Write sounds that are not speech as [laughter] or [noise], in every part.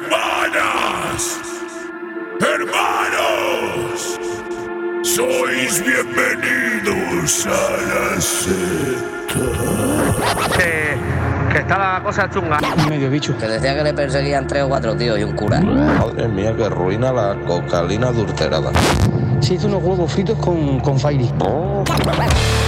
Hermanas, hermanos, sois bienvenidos a la secta. Que, que está la cosa chunga. Medio bicho. Que decía que le perseguían tres o cuatro tíos y un cura. Madre mía, que ruina la cocalina adulterada. Se hizo unos huevos fritos con, con Fairy. [laughs]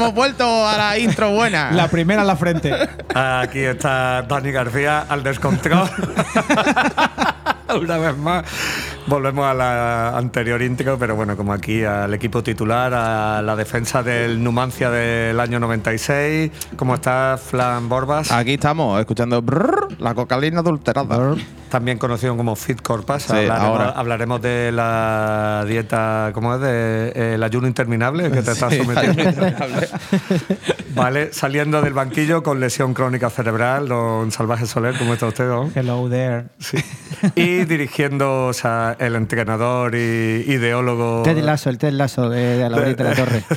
Hemos vuelto a la intro buena. La primera en la frente. Aquí está Dani García al descontrol. [laughs] Una vez más. Volvemos a la anterior intro, pero bueno, como aquí al equipo titular, a la defensa del Numancia del año 96. ¿Cómo está Flan Borbas? Aquí estamos, escuchando brrr, la cocalina adulterada. También conocido como Fit Corpas. Sí, hablaremos, ahora. hablaremos de la dieta, ¿cómo es? De, eh, el ayuno interminable que te estás [laughs] sometiendo. Vale, saliendo del banquillo con lesión crónica cerebral, don Salvaje Soler, ¿cómo está usted, don? Hello there. Sí. Y dirigiendo o sea, el entrenador y ideólogo. Ted Lasso, el Ted Lasso de, de la de la Torre. [laughs]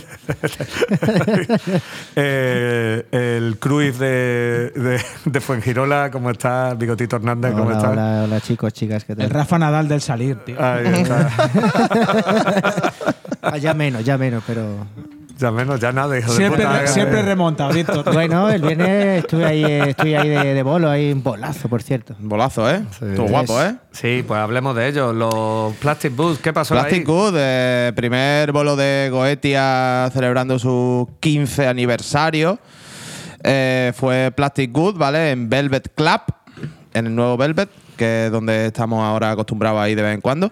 Eh, el Cruz de, de, de Fuengirola, ¿cómo está? Bigotito Hernández, ¿cómo Hola, está? hola, hola, chicos, chicas, ¿qué El tal? Rafa Nadal del salir, tío. Ahí está. [laughs] Ah, ya menos, ya menos, pero. Ya menos, ya nada, hijo Siempre, de puta. re- siempre remonta, Víctor. [laughs] Bueno, el viernes estuve ahí, estuve ahí de, de bolo, ahí un bolazo, por cierto. Bolazo, ¿eh? Estuvo guapo, ¿eh? Sí, pues hablemos de ello. Los Plastic Boots, ¿qué pasó Plastic ahí? Good, eh, primer bolo de Goetia celebrando su 15 aniversario. Eh, fue Plastic Good, ¿vale? En Velvet Club, en el nuevo Velvet, que es donde estamos ahora acostumbrados a ir de vez en cuando.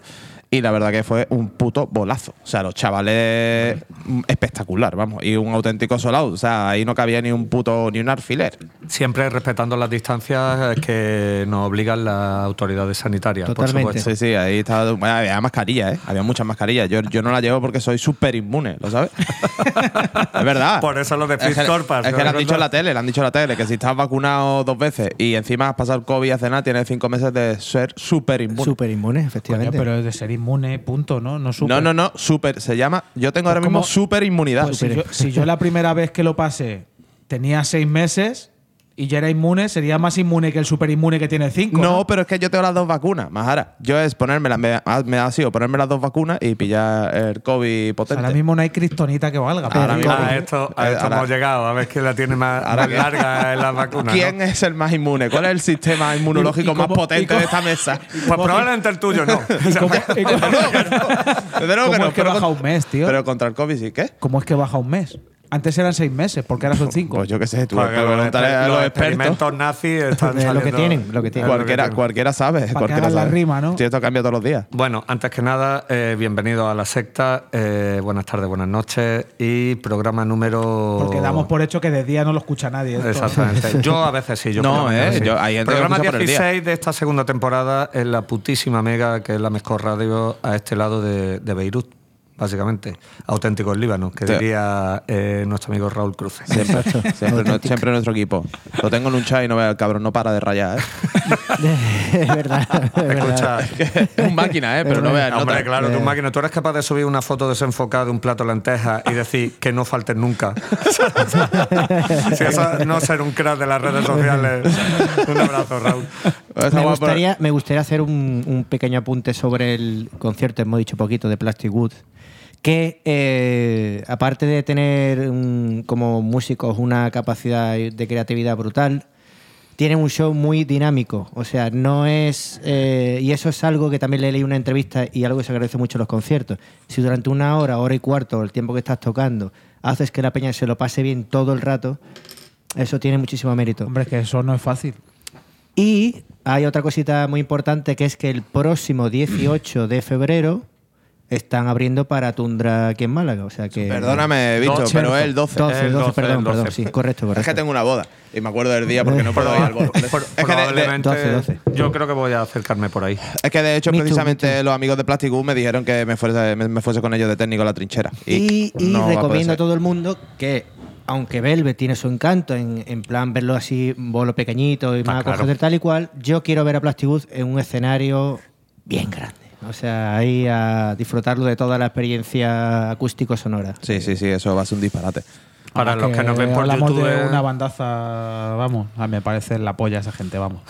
Y la verdad que fue un puto bolazo. O sea, los chavales mm, espectacular, vamos. Y un auténtico sold out. O sea, ahí no cabía ni un puto, ni un alfiler. Siempre respetando las distancias que nos obligan las autoridades sanitarias, Totalmente. por supuesto. Sí, sí, ahí estaba. Bueno, había mascarillas, ¿eh? Había muchas mascarillas. Yo, yo no la llevo porque soy súper inmune, ¿lo sabes? [laughs] es verdad. Por eso lo de Es Fit que, Corpas, es ¿no? que le han dicho en la tele, le han dicho en la tele que si estás vacunado dos veces y encima has pasado el COVID hace nada, tienes cinco meses de ser súper inmune. Súper inmune, Coño, efectivamente. pero es de ser inmune, punto, ¿no? No, super. No, no, no, súper. Se llama. Yo tengo ahora Pues mismo como- súper inmunidad. Pues si, yo, si yo la primera vez que lo pasé tenía seis meses y ya era inmune, sería más inmune que el super inmune que tiene cinco. No, No, pero es que yo tengo las dos vacunas, Majara. Yo es ponerme las, me, ha- me ha sido ponerme las dos vacunas y pillar el COVID O sea, potente. ahora mismo no hay kriptonita que valga. Ahora mismo- A esto, a Eh, esto ahora- hemos llegado, a ver quién la tiene más, Ahora más que- larga en las vacunas. ¿Quién ¿no? es el más inmune? ¿Cuál es el sistema inmunológico y más cómo- potente cómo- de esta mesa? [laughs] Pues probablemente el tuyo no. [laughs] ¿Y cómo, y cómo- Desde luego ¿Cómo no, es que pero baja un mes, tío? Pero contra el COVID sí, ¿qué? ¿Cómo es que baja un mes? Antes eran seis meses, porque ahora son cinco. Pues yo qué sé, tú Porque los, preguntaré a los los expertos. experimentos nazis [laughs] están De lo que saliendo- tienen, lo que tienen. Cualquiera, cualquiera sabe. que cualquiera hagan la sabe. rima, ¿no? Sí, esto cambia todos los días. Bueno, antes que nada, eh, bienvenido a la secta. eh, buenas tardes, buenas noches. Y programa número. Porque damos por hecho que de día no lo escucha nadie. esto. Exactamente. [laughs] Yo a veces sí. Yo No, lo menos eh, sí. yo- hay gente que Programa escucha por el día. 16 de esta segunda temporada en la putísima Mega, que es la mejor radio a este lado de, de Beirut, básicamente. Auténtico el Líbano, que Sí. diría eh, nuestro amigo Raúl Cruz. Siempre, [laughs] siempre, no- siempre nuestro equipo. Lo tengo en un chat y no vea el cabrón, no para de rayar, ¿eh? [laughs] es verdad. Es verdad. Escucha. [laughs] es un máquina, ¿eh? Pero no veas Hombre, nota. claro, Eh. tu máquina. Tú eres capaz de subir una foto desenfocada de un plato de lentejas y decir que no falten nunca. si eso no ser un crack de las redes sociales. Un abrazo, Raúl. Está Me gustaría, me gustaría hacer un, un pequeño apunte sobre el concierto, hemos dicho poquito, de Plastic Wood. Que eh, aparte de tener un- como músicos una capacidad de creatividad brutal, tienen un show muy dinámico. O sea, no es. eh, y eso es algo que también le leí en una entrevista y algo que se agradece mucho en los conciertos. Si durante una hora, hora y cuarto, el tiempo que estás tocando, haces que la peña se lo pase bien todo el rato, eso tiene muchísimo mérito. Hombre, que eso no es fácil. Y hay otra cosita muy importante que es que el próximo 18 de febrero están abriendo para Tundra aquí en Málaga. O sea que. Perdóname, pero es el 12. 12, El 12, 12, perdón, el 12. perdón. Sí, correcto, correcto. [laughs] Es que tengo una boda y me acuerdo del día porque no puedo ir al bolo. Es que de- de, probablemente 12, 12. yo creo que voy a acercarme por ahí. es que de hecho, Me too, precisamente me los amigos de Plastic me dijeron que me fuese, me, me fuese con ellos de técnico a la trinchera. Y, y no recomiendo a todo el mundo que, aunque Velvet tiene su encanto, en, en plan verlo así, bolo pequeñito y más claro. tal y cual, yo quiero ver a Plastic Wood en un escenario bien grande. O sea, ahí a disfrutarlo de toda la experiencia acústico-sonora. Sí, sí, sí, eso va a ser un disparate. Para los que nos ven por YouTube. de una bandaza, vamos, a mí me parece la polla esa gente, vamos.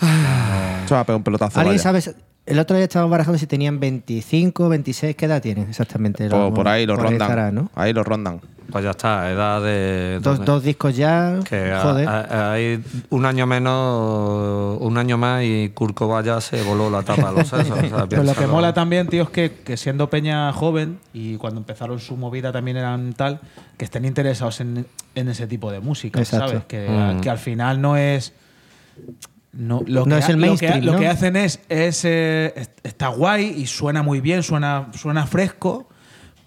Eso va a pegar un pelotazo. ¿Alguien vaya. sabe? El otro día estábamos barajando si tenían 25, 26, ¿qué edad tienen exactamente? Por, Lo- por ahí lo por rondan. estará, ¿no? Ahí lo rondan. Pues ya está, edad de. Dos, de- dos discos ya. Que joder. a- hay un año menos, un año más y Kurt Cobain se voló la tapa a los sesos. o sea, [laughs] Pero lo que mola también, tío, es que, que siendo Peña joven y cuando empezaron su movida también eran tal, que estén interesados en, en ese tipo de música, Exacto. ¿sabes? Que, Mm. que al final no es. No, lo No que es el ha- lo que ha- mainstream, Lo que, ¿no? hacen es. es eh, est- está guay y suena muy bien, suena, suena fresco.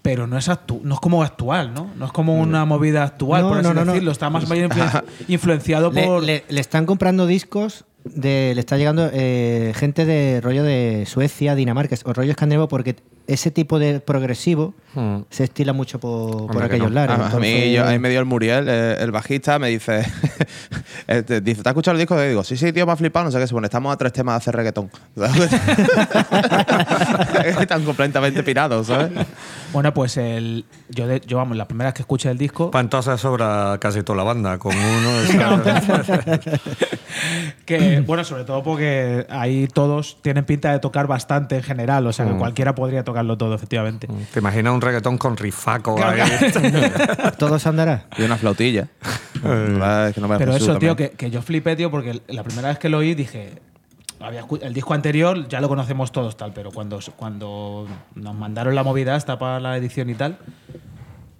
Pero no es, actu- no es como actual, ¿no? No es como una movida actual, No, por así decirlo. Está más bien influen- [laughs] influenciado Le, por. le- le están comprando discos de, le está llegando eh, gente de rollo de Suecia, Dinamarca o rollo escandinavo porque ese tipo de progresivo Hmm. se estila mucho por, por aquellos no. lares. A, a mí, entonces- yo- ahí me dio el Muriel, eh, el bajista, me dice, [laughs] este, dice, ¿te has escuchado el disco? Y digo, sí, sí, tío, me ha flipado, no sé qué, se pone, estamos a tres temas de hacer reggaetón. [laughs] Están completamente pirados, ¿sabes? Bueno, pues el. Yo, de- yo vamos, la primera vez que escuché el disco. Para entonces sobra casi toda la banda, con [laughs] uno. es- Que, bueno, sobre todo porque ahí todos tienen pinta de tocar bastante en general, o sea que Mm. cualquiera podría tocarlo todo, efectivamente. ¿Te imaginas un reggaetón con rifaco ahí? [laughs] todo se andará. Y una flautilla. La verdad es que no me Pero eso, tío, que, que yo flipé, tío, porque la primera vez que lo oí dije. Había el disco anterior ya lo conocemos todos, tal, pero cuando, cuando nos mandaron la movida hasta para la edición y tal,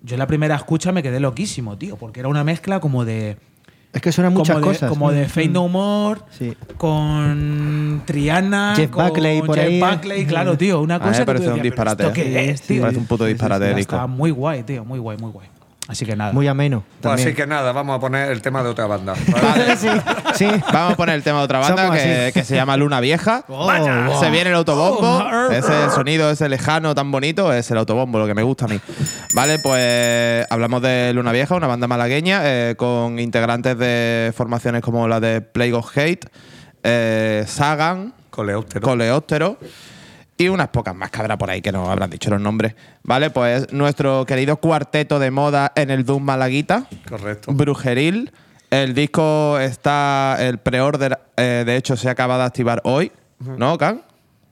yo en la primera escucha me quedé loquísimo, tío, porque era una mezcla como de. Es que suenan muchas como de, cosas. Como de Mm. Fade No More, Sí. con Triana, Jeff con Buckley por Jeff ahí, ¿eh? Buckley, claro, tío. Una A mí cosa me que tú parece un decías, ¿pero disparate, ¿Esto qué ¿eh? es, Sí, tío? parece un puto disparate de Está disco. muy guay, tío. Muy guay, muy guay. Así que nada. Muy ameno. Pues así que nada, vamos a poner el tema de otra banda. [laughs] sí, sí. Vamos a poner el tema de otra banda que, se llama Luna Vieja. [laughs] Oh, wow. Se viene el autobombo. Ese sonido, ese lejano tan bonito, es el autobombo, lo que me gusta a mí. Vale, pues hablamos de Luna Vieja, una banda malagueña eh, con integrantes de formaciones como la de Plague of Hate, eh, Sagan, Coleóptero. Coleóptero y unas pocas más que habrá por ahí que no habrán dicho los nombres. Vale, pues nuestro querido cuarteto de moda en el Doom Malaguita. Correcto. Brujeril. El disco está, el pre-order, eh, de hecho, se acaba de activar hoy, ¿no, Can?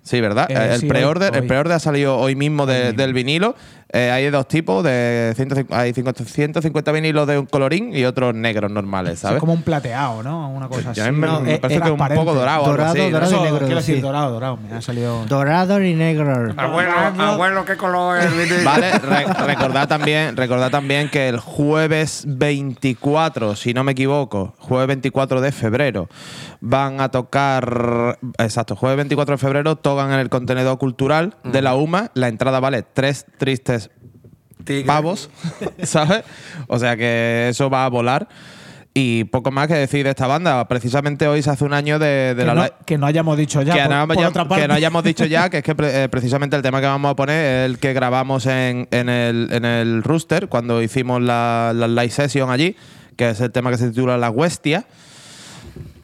Sí, ¿verdad? Eh, el sí, pre-order el pre-order ha salido hoy mismo de- del vinilo. Eh, hay dos tipos, de 150, hay 50 150 vinilos de un colorín y otros negros normales, Es ¿sabes? como un plateado, ¿no? Una cosa así. Ya me, No, me eh, parece que un poco dorado. algo Dorado, así, ¿no? dorado. Eso, y negro, quiero decir sí. dorado, dorado. Me ha salido. Dorado y negro. Abuelo, abuelo, ¿qué color es? [laughs] Vale, re- recordad también, recordad también que el jueves 24, si no me equivoco, jueves 24 de febrero, van a tocar. Exacto, jueves 24 de febrero tocan en el contenedor cultural de la UMA. La entrada vale tres tristes Tigre. pavos, [laughs] ¿sabes? O sea que eso va a volar. Y poco más que decir de esta banda. Precisamente hoy se hace un año de, de Que la no, que no hayamos dicho ya. que, por, no, por ya- otra que parte. no hayamos dicho ya, que es que pre- eh, precisamente el tema que vamos a poner es el que grabamos en, en el, en el Rooster cuando hicimos la, la live session allí, que es el tema que se titula La Huestia.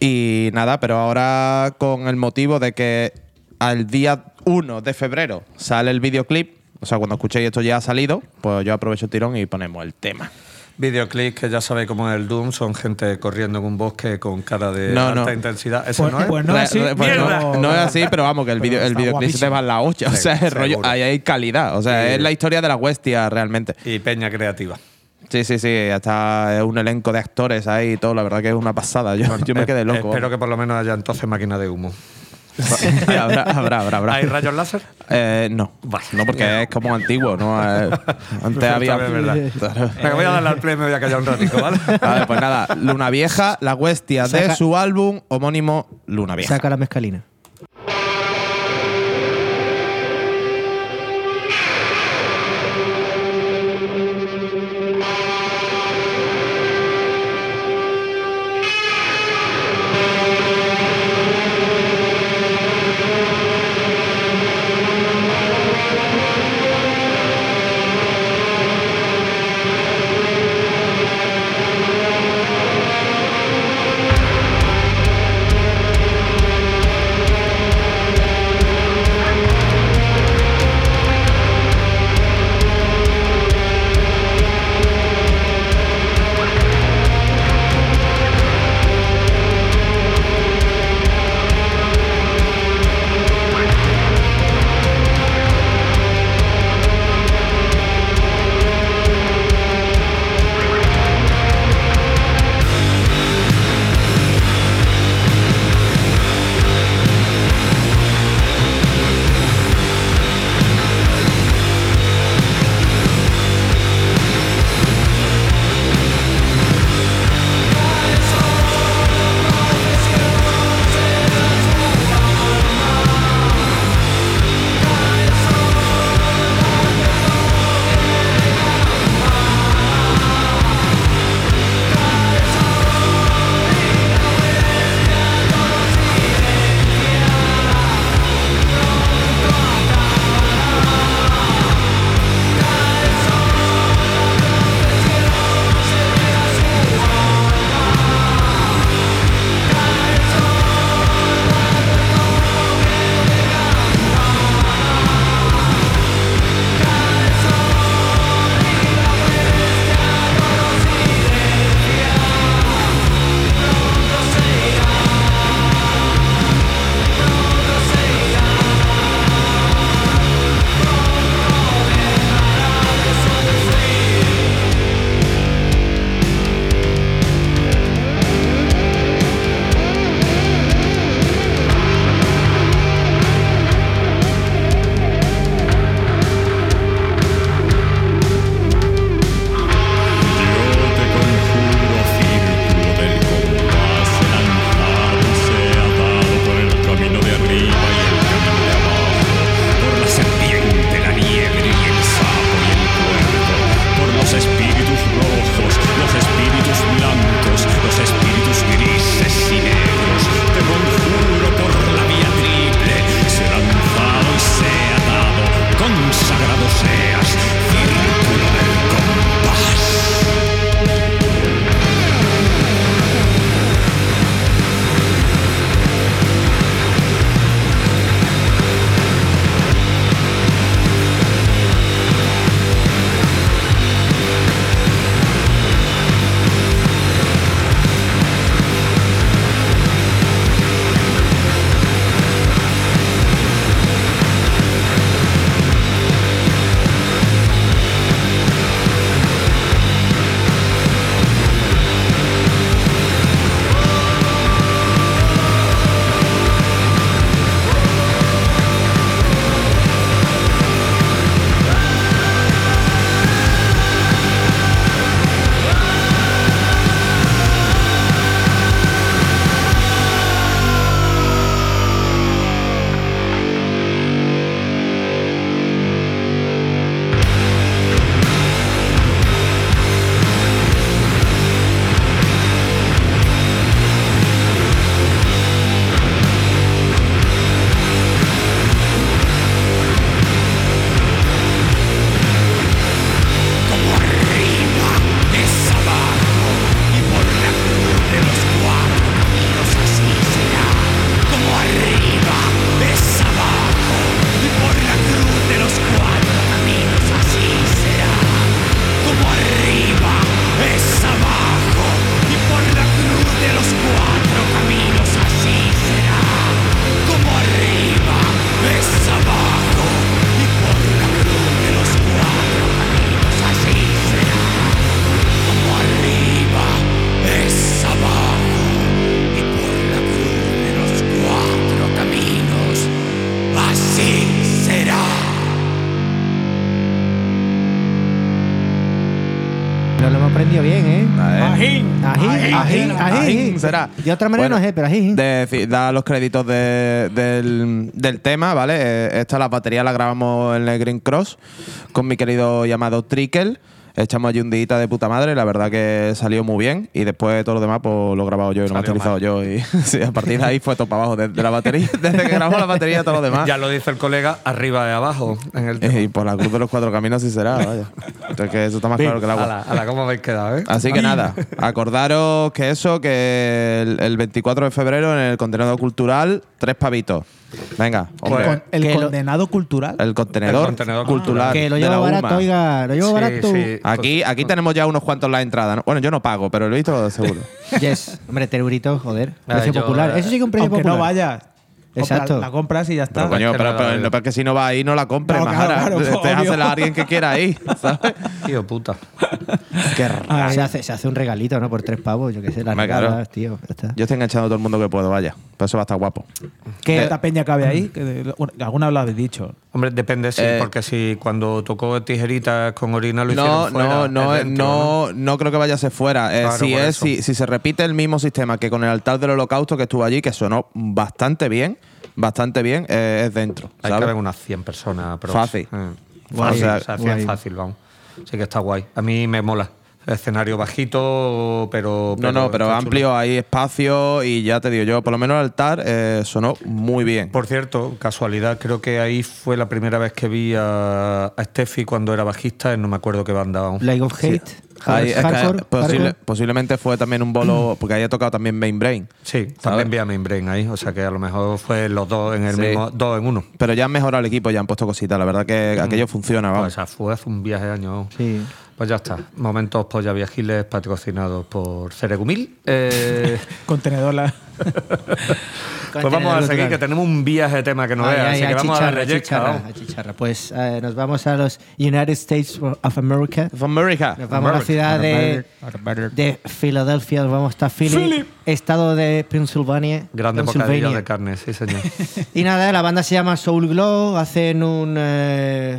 Y nada, pero ahora con el motivo de que al día 1 de febrero sale el videoclip, o sea, cuando escuchéis esto ya ha salido, pues yo aprovecho el tirón y ponemos el tema. Videoclips que ya sabéis cómo es el Doom, son gente corriendo en un bosque con cara de No, alta no. intensidad. ¿Eso Pues, no es? pues no Re- es así. re- pues no, es así, pero vamos, que el, video, el videoclip se te va en la hostia. o sea, el rollo, seguro. ahí hay calidad. O sea, Sí. es la historia de la Huestia realmente. Y Peña Creativa. Sí, sí, sí. Hasta un elenco de actores ahí y todo. La verdad que es una pasada. Yo, yo me quedé loco. Espero que por lo menos haya entonces máquina de humo. Habrá, habrá, habrá, habrá. ¿Hay rayos láser? Eh, no. Vale. No, porque es como antiguo, ¿no? Eh, antes había. Verdad. [laughs] Venga, voy a darle al play, me voy a callar un ratico, ¿vale? Vale, pues nada, Luna Vieja, la Huestia de su álbum homónimo Luna Vieja. Saca la mezcalina. De otra manera Bueno, no sé, pero ajín. De, decir, da los créditos de- del, del tema, ¿vale? Eh, Esta, las baterías las grabamos en el Green Cross con mi querido llamado Trickle. Echamos allí un día de puta madre, la verdad que salió muy bien. Y después todo lo demás, pues lo he grabado yo y lo he masterizado yo. Y [laughs] sí, a partir de ahí fue todo para abajo, desde la batería, [laughs] desde que grabamos la batería, todo lo demás. Ya lo dice el colega, arriba y abajo. En el tema. Y por la cruz de los cuatro caminos sí será, vaya. Es que eso está más claro que el agua. Ala, ala, ¿cómo habéis quedado, eh? Así que nada, acordaros que eso, que el, el 24 de febrero en el contenedor cultural, tres pavitos. Venga, hombre. Con- el que lo- condenado cultural. el contenedor, El contenedor cultural. que lo de llevo la barato, UMA. oiga, lo llevo Sí, barato. sí. Aquí, aquí tenemos ya unos cuantos la entrada. ¿no? Bueno, yo no pago, pero lo he visto seguro. [laughs] Yes, hombre, terurito, joder. Precio yo, popular. Eso sí que es un precio Aunque popular. no vayas. Compra- Exacto. La compras y ya está. Pero coño, que pero, no pero, la- no, porque si no va ahí, no la compres, No, más claro, claro, a alguien que quiera ir, [laughs] ¿sabes? Tío puta. [laughs] Qué Ah, se, hace, se hace un regalito, ¿no? Por tres pavos, yo qué sé, las regalas, tío. Está. Yo estoy enganchando a todo el mundo que puedo, vaya. Pero eso va a estar guapo. ¿Qué Eh, esta peña cabe ahí? Que alguna lo habéis dicho. Hombre, depende, sí, Eh, porque si cuando tocó tijeritas con orina lo No, hicieron fuera, no, no, es dentro, no, no creo que vaya a ser fuera. Eh, Claro, si, es, si, si se repite el mismo sistema que con el altar del holocausto que estuvo allí, que sonó bastante bien, bastante bien, eh, es dentro. Hay ¿sabes? que haber unas 100 personas. Pero, Fácil. Eh, Guay, fácil, o sea, o sea, 100 guay. fácil, vamos. Sí que está guay. A mí me mola. Escenario bajito, pero. No, no, pero amplio, chulo. hay espacio y ya te digo yo, por lo menos el altar eh, sonó muy bien. Por cierto, casualidad, creo que ahí fue la primera vez que vi a, a Steffi cuando era bajista, no me acuerdo qué banda. vamos. Plague of Hate. Ahí, es que posible- hardcore. posiblemente fue también un bolo, [clears throat] porque ahí ha tocado también Main Brain. Sí, ¿sabes? también vi a Membrain ahí, o sea que a lo mejor fue los dos en el Sí. mismo, dos en uno. Pero ya han mejorado el equipo, ya han puesto cositas. La verdad que aquello funciona, Pues, vamos. o sea, fue hace un viaje de años. Sí. Pues ya está. Momentos polla viajiles patrocinados por Ceregumil. Eh, [laughs] Contenedor la. pues vamos a seguir, que tenemos un viaje de tema que no veas. así que vamos a chicharra, darle. Pues eh, nos vamos a los United States of America. Of America. Nos vamos a la ciudad de, de Filadelfia, nos vamos hasta Philly, estado de Pennsylvania. Grande Pennsylvania. bocadillo de carne, sí, señor. [laughs] Y nada, la banda se llama Soul Glow, hacen un eh,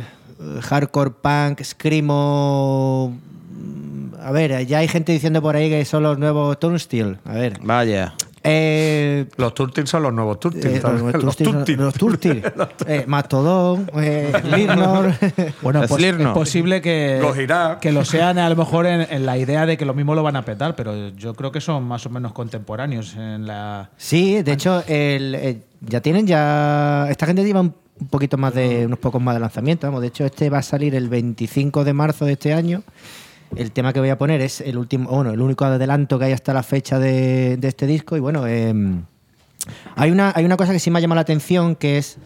hardcore punk, screamo. mm, A ver, ya hay gente diciendo por ahí que son los nuevos Turnstile. A ver. Vaya. Eh, los Turtles son los nuevos Turtles. eh, los [laughs] Los los Turnstile. [laughs] Eh, Mastodon, eh, [laughs] Lirnor. Bueno, pues es posible que, que lo sean a lo mejor en, en la idea de que lo mismo lo van a petar, pero yo creo que son más o menos contemporáneos en la. Sí, de hecho, el, eh, ya tienen ya. Esta gente lleva un, un poquito más de unos pocos más de lanzamiento. Vamos, de hecho, este va a salir el 25 de marzo de este año. El tema que voy a poner es el último, bueno, el único adelanto que hay hasta la fecha de, de este disco. Y bueno, em, hay, una, hay una cosa que sí me ha llamado la atención, que es.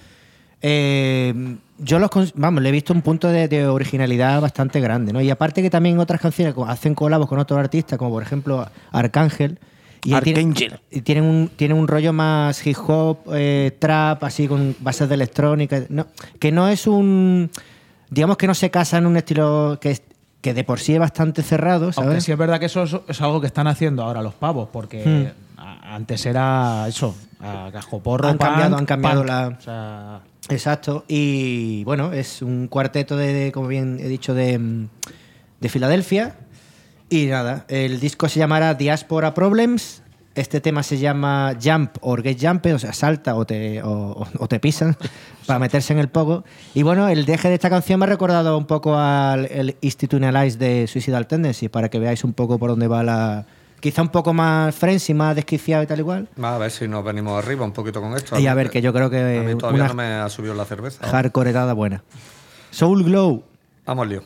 eh, yo los vamos, le he visto un punto de, de originalidad bastante grande, ¿no? Y aparte que también otras canciones hacen colabos con otros artistas, como por ejemplo Arcángel. Y tienen- tienen un, tienen un rollo más hip hop, eh, trap, así con bases de electrónica. No, que no es un. Digamos que no se casa en un estilo que, es- que de por sí es bastante cerrado, Aunque ¿sabes? sí es verdad que eso es, es algo que están haciendo ahora los pavos, porque Hmm. antes era eso, a cascoporro, Han punk, cambiado- han cambiado punk. la- O sea, Exacto. Y bueno, es un cuarteto de, de, como bien he dicho, de, de Filadelfia. Y nada, el disco se llamará Diaspora Problems. Este tema se llama Jump or Get Jumped, o sea, salta o te, o, o- te pisan [laughs] para meterse en el poco. Y bueno, el deje de esta canción me ha recordado un poco al el Institutionalize de Suicidal Tendency, para que veáis un poco por dónde va la. Quizá un poco más frenzy, más desquiciado y tal igual. A ver si nos venimos arriba un poquito con esto. Y a ver, que yo creo que A mí todavía una no me ha subido la cerveza. hardcoreada buena. Soul Glow. Vamos, lío.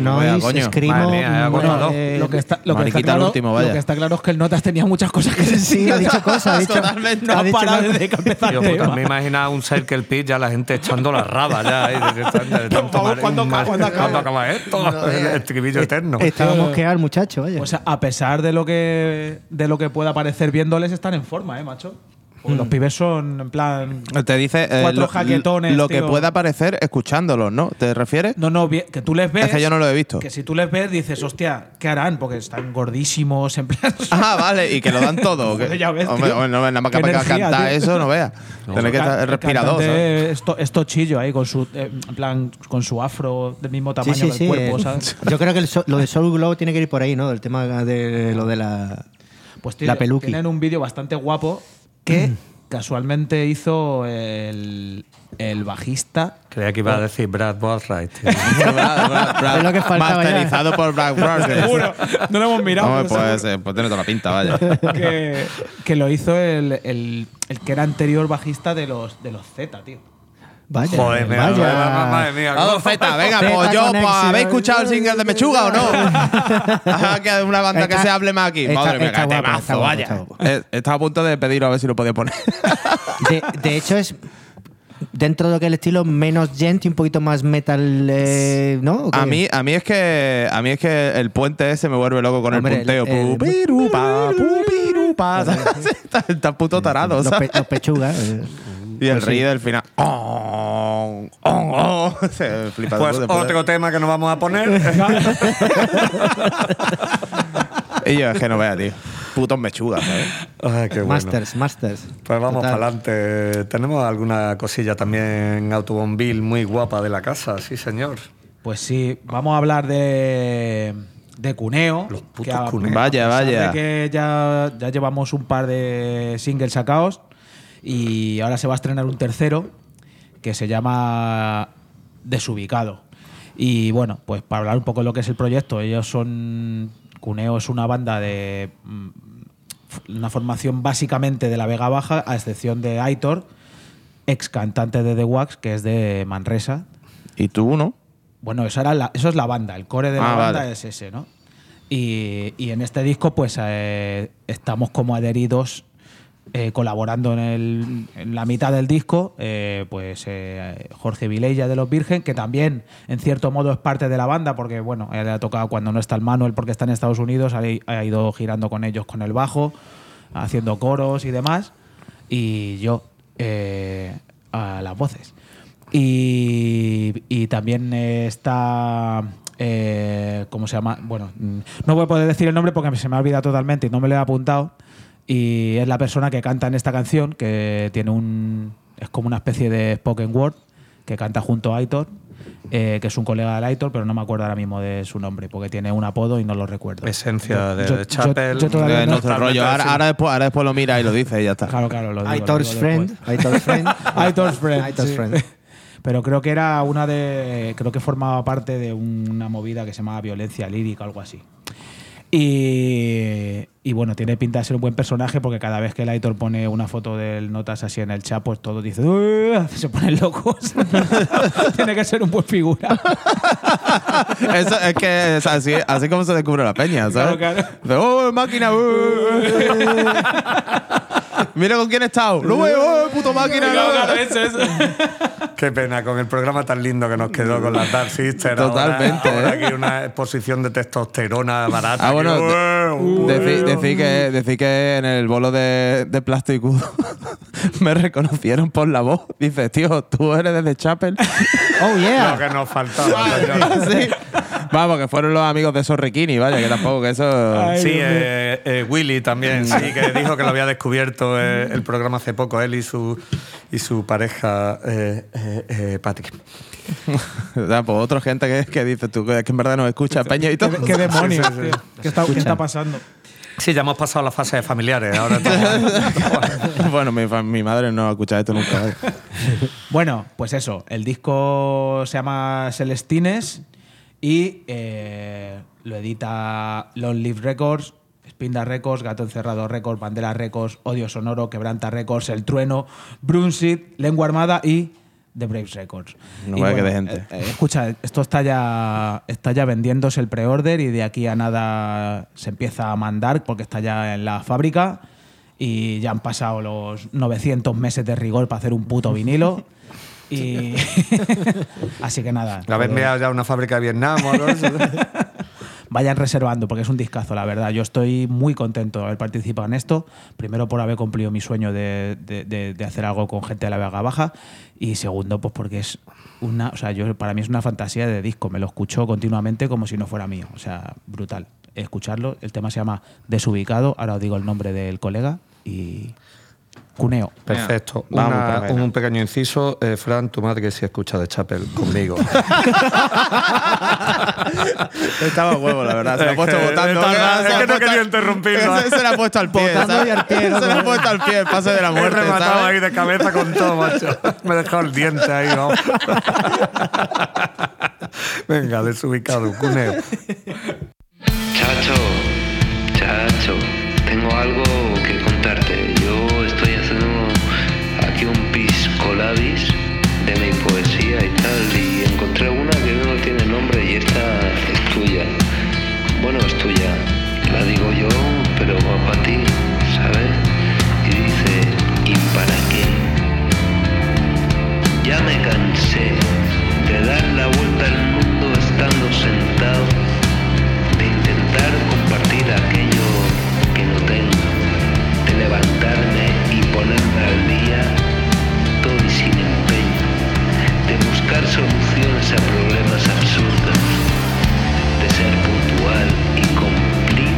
¿No? Coño. Screamo, Madre mía, eh, Lo que está, lo que está claro, el último, lo que está claro es que el Notas tenía muchas cosas que [laughs] decir. Sí, ha dicho [laughs] cosas, ha dicho- Totalmente. No ha dicho parado desde que empezó puta, tema. me imagina un Circle Pit ya la gente echando la raba ya. que [laughs] ¿cuándo acaba? mar- ¿Cuándo acaba? esto? el estribillo eterno. Estaba mosqueado el muchacho, vaya. Pues a pesar de lo que de lo que pueda parecer viéndoles, están en forma, ¿eh, macho? Porque Los pibes son, en plan. Te dice eh, Cuatro lo, jaquetones, lo que pueda parecer escuchándolos, ¿no? ¿Te refieres? No, no, que tú les ves. Es que yo no lo he visto. Que si tú les ves, dices, hostia, ¿qué harán? Porque están gordísimos, en plan. [laughs] Ah, vale, y que lo dan todo. [laughs] que- Ya ves, hombre, tío. hombre, no, nada más que para energía, cantar tío. eso, no veas. Tener que estar respirador. cantante ¿sabes? Es, to- es tochillo ahí, con su, eh, en plan, con su afro del mismo tamaño sí, del sí. cuerpo, eh, ¿sabes? [laughs] Yo creo que el so- lo de Soul Glow tiene que ir por ahí, ¿no? El tema de lo de la. Pues La tiene- peluqui. tienen un vídeo bastante guapo que casualmente hizo el, el bajista. Creía que iba a decir Brad Boatwright. tío. [laughs] Brad- Brad- Brad- Es lo que faltaba ya. Masterizado por Brad. [laughs] Seguro, no lo hemos mirado. Pero pues, eh, pues tiene toda la pinta, vaya. [laughs] que, que lo hizo el, el- el que era anterior bajista de los, de los Z, tío. Vaya. Joder, mira, vaya. madre mía. Vamos, Zeta, venga, Zeta pues yo, pues. ¿habéis escuchado el single de Mechuga o no? [laughs] Ajá, que es una banda que se hable más aquí. está- Madre mía, está qué guapo, temazo, está guapo, vaya. está guapo. Eh, Estaba a punto de pedir a ver si lo podía poner. [laughs] De, de hecho, es dentro de lo que el estilo menos gent y un poquito más metal, eh, ¿no? A mí, a mí es que a mí es que el puente ese me vuelve loco con Hombre, el punteo. el- el- Pu, piru, pa, [laughs] pu, piru, pa. Está, está puto tarado, los, ¿sabes? pe- los pechugas. Y el rey del final. [laughs] Oh, oh, oh. Se flipa Pues después. otro tema que nos vamos a poner. [laughs] Y yo, es que no vea, tío. Putos mechugas, ¿sabes? Ay, qué bueno. Masters, Masters. Pues vamos para adelante. Tenemos alguna cosilla también automóvil muy guapa de la casa, sí, señor. Pues sí, vamos a hablar de, de Cuneo. Los putos que a- Cuneo. Vaya, vaya. que ya, ya llevamos un par de singles sacados y ahora se va a estrenar un tercero que se llama Desubicado. Y bueno, pues para hablar un poco de lo que es el proyecto, ellos son. Cuneo es una banda de. mm, Una formación básicamente de la Vega Baja, a excepción de Aitor, ex cantante de The Wax, que es de Manresa, Y tú, ¿no? bueno, eso, era la- eso es la banda, el core de la Ah, banda vale. es ese, ¿no? Y, y en este disco, pues eh, estamos como adheridos, eh, colaborando en, el- la mitad del disco, eh, pues eh, Jorge Vilella de Los Virgen, que también en cierto modo es parte de la banda, porque bueno, él ha tocado cuando no está el Manuel, porque está en Estados Unidos, ha, ido girando con ellos con el bajo, haciendo coros y demás, y yo a las voces. Y, y también está. ¿Cómo se llama? Bueno, mm, no voy a poder decir el nombre porque se me ha olvidado totalmente y no me lo he apuntado. Y es la persona que canta en esta canción, que tiene un. Es como una especie de spoken word, que canta junto a Aitor, eh, que es un colega del Aitor, pero no me acuerdo ahora mismo de su nombre, porque tiene un apodo y no lo recuerdo. Esencia de Yo- yo- Chapel. yo todavía De no- nuestro rollo. Ahora, ahora después, ahora después lo mira y lo dice y ya está. Claro, claro, lo digo, lo Aitor's digo Friend. después. Aitor's Friend. [laughs] Aitor's Friend. Aitor's sí. Friend. [laughs] Pero creo que era una de. Creo que formaba parte de una movida que se llamaba violencia lírica o algo así. Y, y bueno, tiene pinta de ser un buen personaje porque cada vez que el Aitor pone una foto del Notas así en el chat, pues todos dicen, se ponen locos. [laughs] tiene que ser un buen figura. [laughs] Eso es que es así, así como se descubre la peña, ¿sabes? Claro, De, ¡Oh, máquina! uh". [laughs] Mira con quién he estado. ¡Lo veo! ¡Oh, puto máquina! Claro, no". claro, eso, eso. [laughs] Qué pena con el programa tan lindo que nos quedó con las Dark. Totalmente, Ahora, ahora ¿eh? aquí una exposición de testosterona barata. Ah, bueno, de- ¡Ué, Decí, que, decí que en el bolo de, de Plastic Wood [laughs] me reconocieron por la voz. Dice, tío, tú eres de The Chapel. [laughs] Oh, Lo yeah. que nos faltaba. sí. Vamos, que fueron los amigos de Sorriquini, vaya, que tampoco que eso. Ay, Sí, eh, eh, Willy también, sí, que [laughs] dijo que lo había descubierto eh, el programa hace poco, él y su, y su pareja eh, eh, eh, Patrick. [laughs] O sea, pues otra gente que, que dice tú, que en verdad nos escucha Peña y todo. ¿Qué demonios? Sí, sí, sí. tío? ¿Qué, está, qué está pasando? Sí, ya hemos pasado la fase de familiares. Ahora estamos- [laughs] bueno, mi, madre no ha escuchado esto nunca. Bueno, pues eso. El disco se llama Celestines y eh, lo edita Long Live Records, Spinda Records, Gato Encerrado Records, Bandera Records, Odio Sonoro, Quebranta Records, El Trueno, Brunsit, Lengua Armada y de Braves Records. No Y vaya que de gente. eh, eh, escucha, esto está ya, está ya vendiéndose el pre-order y de aquí a nada se empieza a mandar porque está ya en la fábrica y ya han pasado los 900 meses de rigor para hacer un puto vinilo. [laughs] Y [laughs] así que nada. ¿La habéis enviado ya una fábrica de Vietnam o algo de eso? [laughs] vayan reservando porque es un discazo, la verdad. Yo estoy muy contento de haber participado en esto. Primero por haber cumplido mi sueño de, de- de- de hacer algo con gente de la Vega Baja y segundo pues porque es una, o sea, yo para mí es una fantasía de disco. Me lo escucho continuamente como si no fuera mío. O sea, brutal. Escucharlo. El tema se llama Desubicado. Ahora os digo el nombre del colega y Cuneo. Perfecto. Vamos, Una- un pequeño inciso. Eh, Fran, tu madre sí escucha de Chapel conmigo. [laughs] Estaba huevo, la verdad. Se lo ha Es puesto que- votando. es que no puesto- quería interrumpirlo. Se, se lo ha puesto al pie. Votando ¿sabes? y al pie, [laughs] ¿no? Se lo ha puesto al pie, el pase de la He muerte. rematado ¿sabes? ahí de cabeza con todo, macho. Me he dejado el diente ahí, ¿no? [laughs] Venga, desubicado, cuneo. Chacho, chacho, tengo algo pisco labis de mi poesía y tal, y encontré una que no tiene nombre y esta es tuya. Bueno, es tuya, la digo yo, pero va para ti, ¿sabes? Y dice, ¿y para qué? Ya me cansé de dar la vuelta al sin empeño, de buscar soluciones a problemas absurdos, de ser puntual y cumplir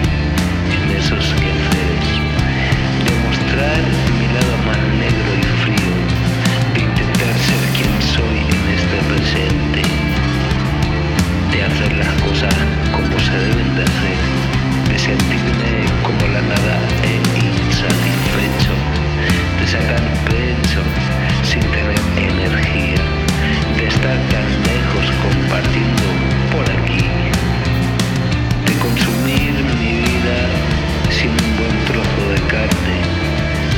en esos quehaceres, de mostrar mi lado más negro y frío, de intentar ser quien soy en este presente de hacer las cosas como se deben de hacer, de sentirme como la nada e insatisfecho, de sacar tan lejos compartiendo por aquí, de consumir mi vida sin un buen trozo de carne,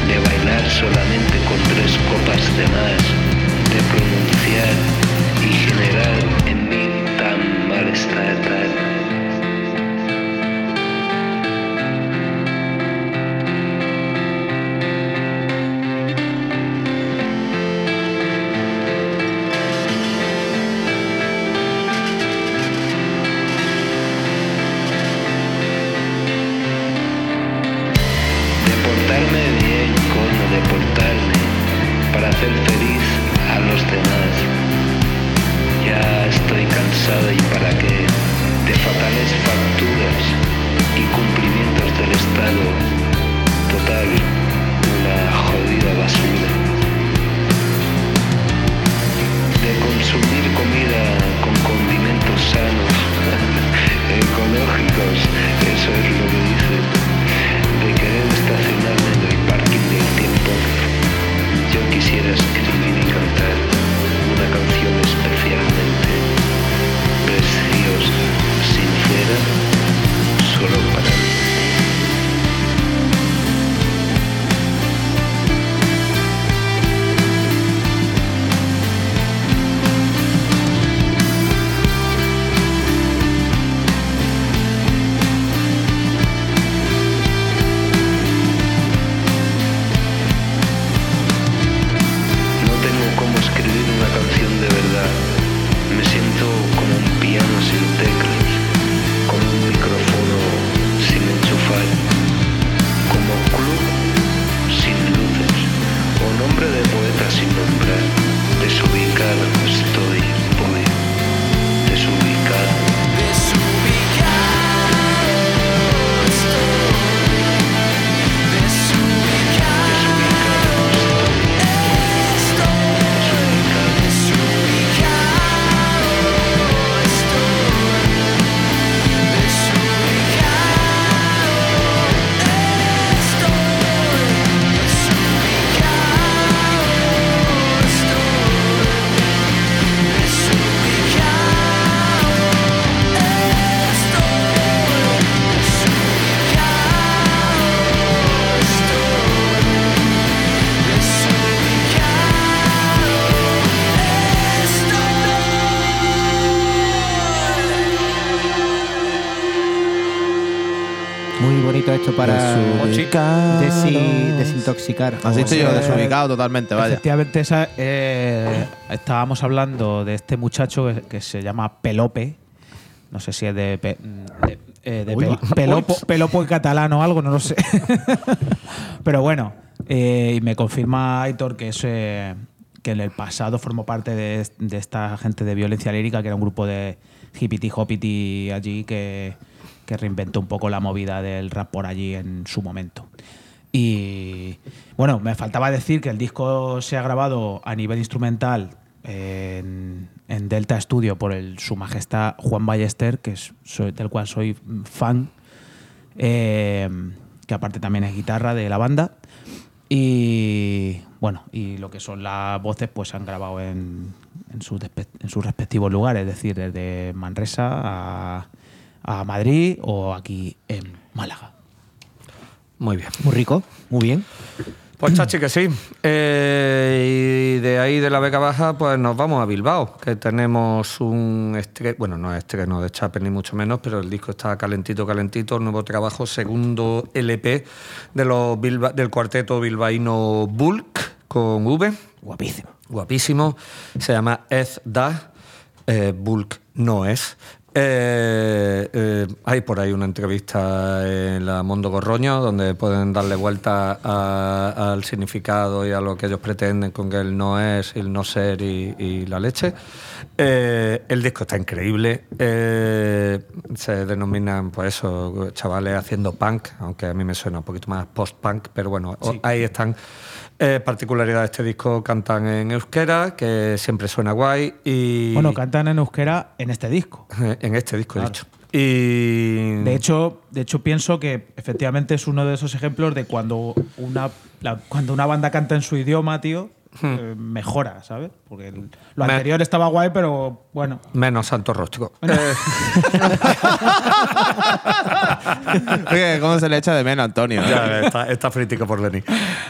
de bailar solamente con tres copas de más, de pronunciar y generar en mí tan malestar. Para hacer feliz a los demás. Ya estoy cansado y para qué de fatales facturas y cumplimientos del Estado. Total, una jodida basura. De consumir comida con condimentos sanos, [laughs] ecológicos, eso es lo que dicen estacionarme en el parking del tiempo, yo quisiera escribir y cantar una canción especialmente preciosa, sincera, solo para mí. Así estoy yo, desubicado totalmente, vaya. Efectivamente, esa, eh, estábamos hablando de este muchacho que, que se llama Pelope. No sé si es de, pe- de, eh, de Uy. Pel- Pelopo, Pelopo en catalán o algo, no lo sé. [laughs] Pero bueno, eh, y me confirma Aitor que, es, eh, que en el pasado formó parte de, de esta gente de violencia lírica, que era un grupo de hippity hoppity allí que, que reinventó un poco la movida del rap por allí en su momento. Y bueno, me faltaba decir que el disco se ha grabado a nivel instrumental en, Delta Studio por el, su majestad Juan Ballester, que soy- del cual soy fan, eh, que aparte también es guitarra de la banda. Y bueno, y lo que son las voces, pues se han grabado en, sus, respectivos lugares, es decir, desde Manresa a Madrid o aquí en Málaga. Muy bien. Muy rico, muy bien. Pues chachi que sí. Eh, y de ahí de la Vega Baja, pues nos vamos a Bilbao, que tenemos un estreno, bueno, no es estreno de Chape ni mucho menos, pero el disco está calentito, calentito, nuevo trabajo, segundo LP de los Bilba- del cuarteto bilbaíno Bulk con V. Guapísimo. Guapísimo. Se llama Ez Da. eh, Bulk no es. Eh, eh, hay por ahí una entrevista en la Mondo Gorroño donde pueden darle vuelta a- al significado y a lo que ellos pretenden con que el no es, el no ser y, y la leche. Eh, el disco está increíble. Se denominan, pues eso, chavales haciendo punk, aunque a mí me suena un poquito más post-punk, pero bueno, ahí están. Eh, particularidad de este disco, cantan en euskera, que siempre suena guay. Y Bueno, cantan en euskera en este disco. en este disco, he Claro. dicho. Y De hecho, de hecho, pienso que efectivamente es uno de esos ejemplos de cuando una, la- cuando una banda canta en su idioma, tío, eh, mejora, ¿sabes? Porque el- lo Hmm. Me- anterior estaba guay, pero bueno. menos Santo Rostro. Eh, [laughs] Oye, ¿Cómo se le echa de menos, Antonio? ya, está, está por venir.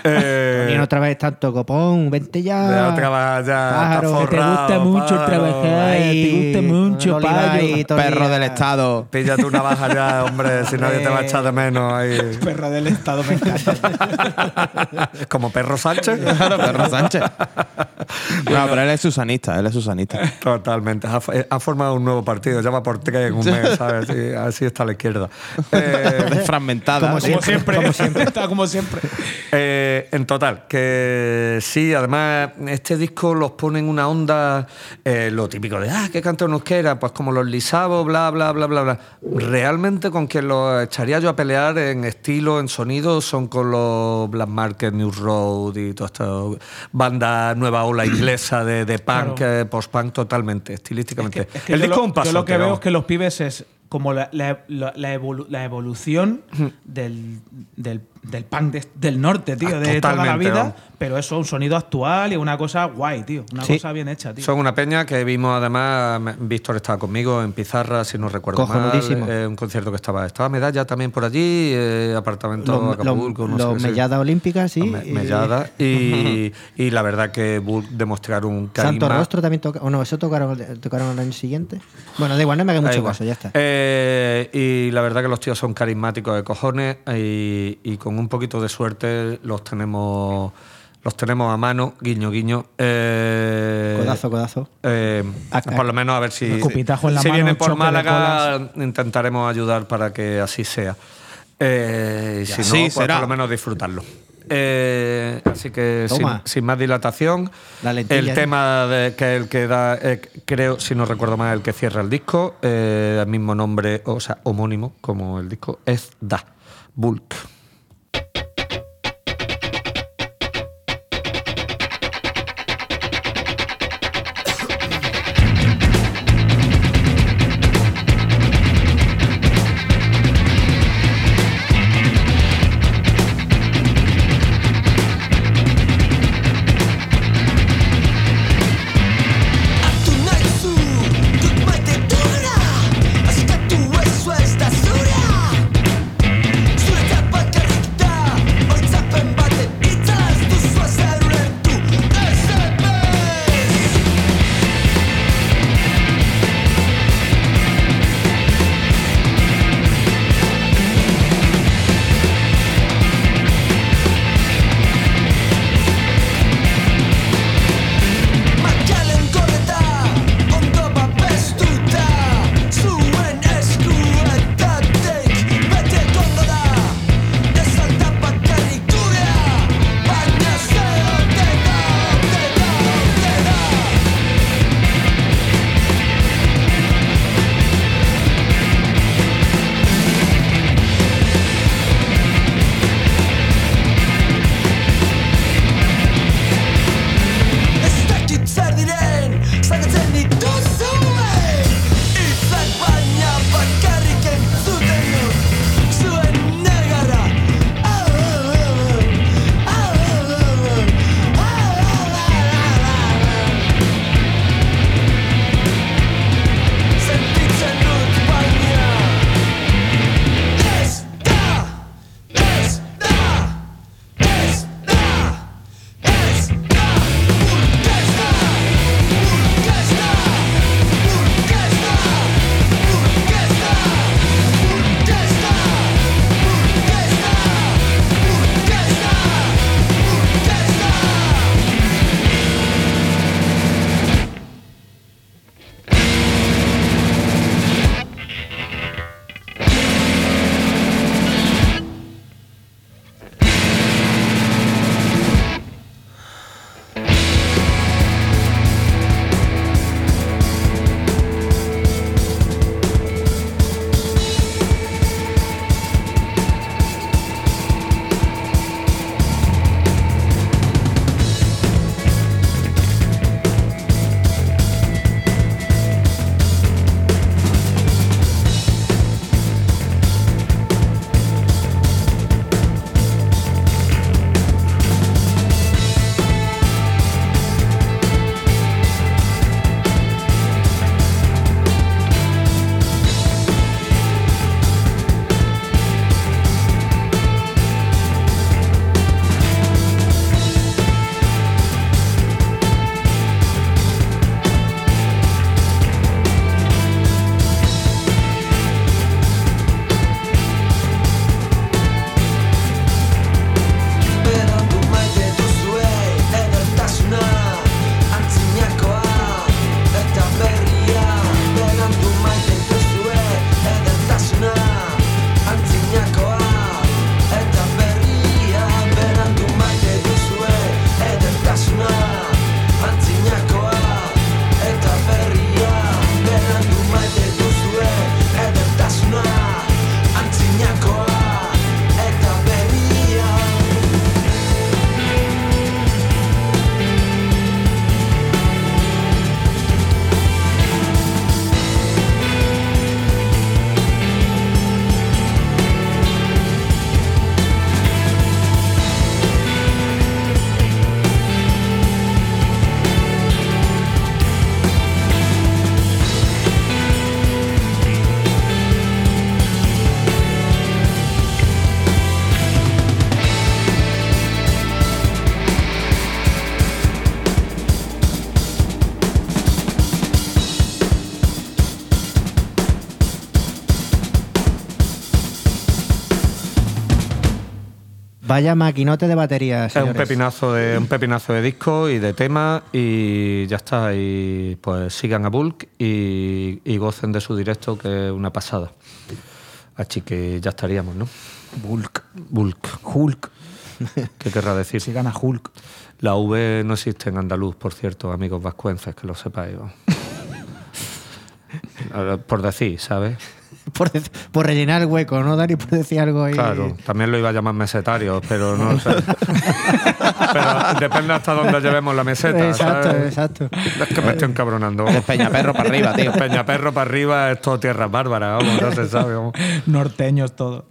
Eh, Y otra vez tanto copón, vente ya. Ya trabaja ya, Pájaro, está que te gusta mucho pájaro. trabajar, te gusta mucho, el payo. el Perro del Estado. Píllate una baja ya, hombre, si nadie te va a echar de menos ahí. Perro del Estado me encanta. [laughs] Como perro Sánchez. Claro, Perro Sánchez. [laughs] [laughs] No, pero él es susanista, él es susanista. Totalmente. Ha, ha formado un nuevo partido, ya va por tres en un mes, ¿sabes? Sí, así está la izquierda. [laughs] Eh, Fragmentada. Como siempre, como siempre. Está como siempre. Eh, en total, que sí, además este disco los pone en una onda, eh, lo típico de, ah, que canta en euskera, pues como los lisabos, bla, bla, bla, bla, bla. Realmente con quien los echaría yo a pelear en estilo, en sonido, son con los Black Market, New Road y toda esta banda nueva ola inglesa de, de punk, Claro. eh, post-punk totalmente, estilísticamente. Es que El disco lo, un paso. yo lo que veo es que los pibes es como la, la- la- la evolu- la evolución del, del, del punk de- del norte, tío, Ah, de toda la vida. ¿no? Pero eso, un sonido actual y una cosa guay, tío. Una Sí. cosa bien hecha, tío. Son una peña que vimos además, Víctor estaba conmigo en Pizarra, si no recuerdo mal, eh, un concierto que estaba, estaba Medalla también por allí, eh, apartamento Los, Acapulco, no los qué sé. Melladas Olímpicas, sí. Me- Mellada, y, y la verdad que Bulk demostraron un carisma. Santo Rostro también toca. O no, eso tocaron, tocaron el año siguiente. Bueno, da igual, no me haga Da mucho igual. caso, ya está. Eh, y la verdad que los tíos son carismáticos de cojones y, y con un poquito de suerte los tenemos los tenemos a mano, guiño, guiño. Eh, Codazo, codazo. Eh, por lo menos a ver si, en la si mano, vienen por Málaga, intentaremos ayudar para que así sea. Eh, si así no, pues será. por lo menos disfrutarlo. Eh, así que sin, más dilatación, La lentilla, el tema de, que el que da, eh, creo, si no recuerdo mal, el que cierra el disco, eh, el mismo nombre, o sea, homónimo como el disco, es Da, Bulk. Vaya maquinote de batería, Es un pepinazo de un pepinazo de disco y de tema y ya está. Y pues sigan a Bulk y, y gocen de su directo que es una pasada. Así que ya estaríamos, ¿no? Bulk. Bulk. Hulk. [laughs] ¿Qué querrá decir? Si gana Hulk. La V no existe en andaluz, por cierto, amigos vascuences, que lo sepáis. [laughs] Por decir, ¿sabes? Por, rellenar el hueco, ¿no, Dani? Por decir algo ahí. Claro, también lo iba a llamar mesetario, pero no sé. pero depende hasta dónde llevemos la meseta. Exacto, ¿sabes? exacto. Es que me estoy encabronando. De Peñaperro para arriba, tío. Peñaperro para arriba es todo tierras bárbaras, vamos, no se sabe. vamos. Norteños todo.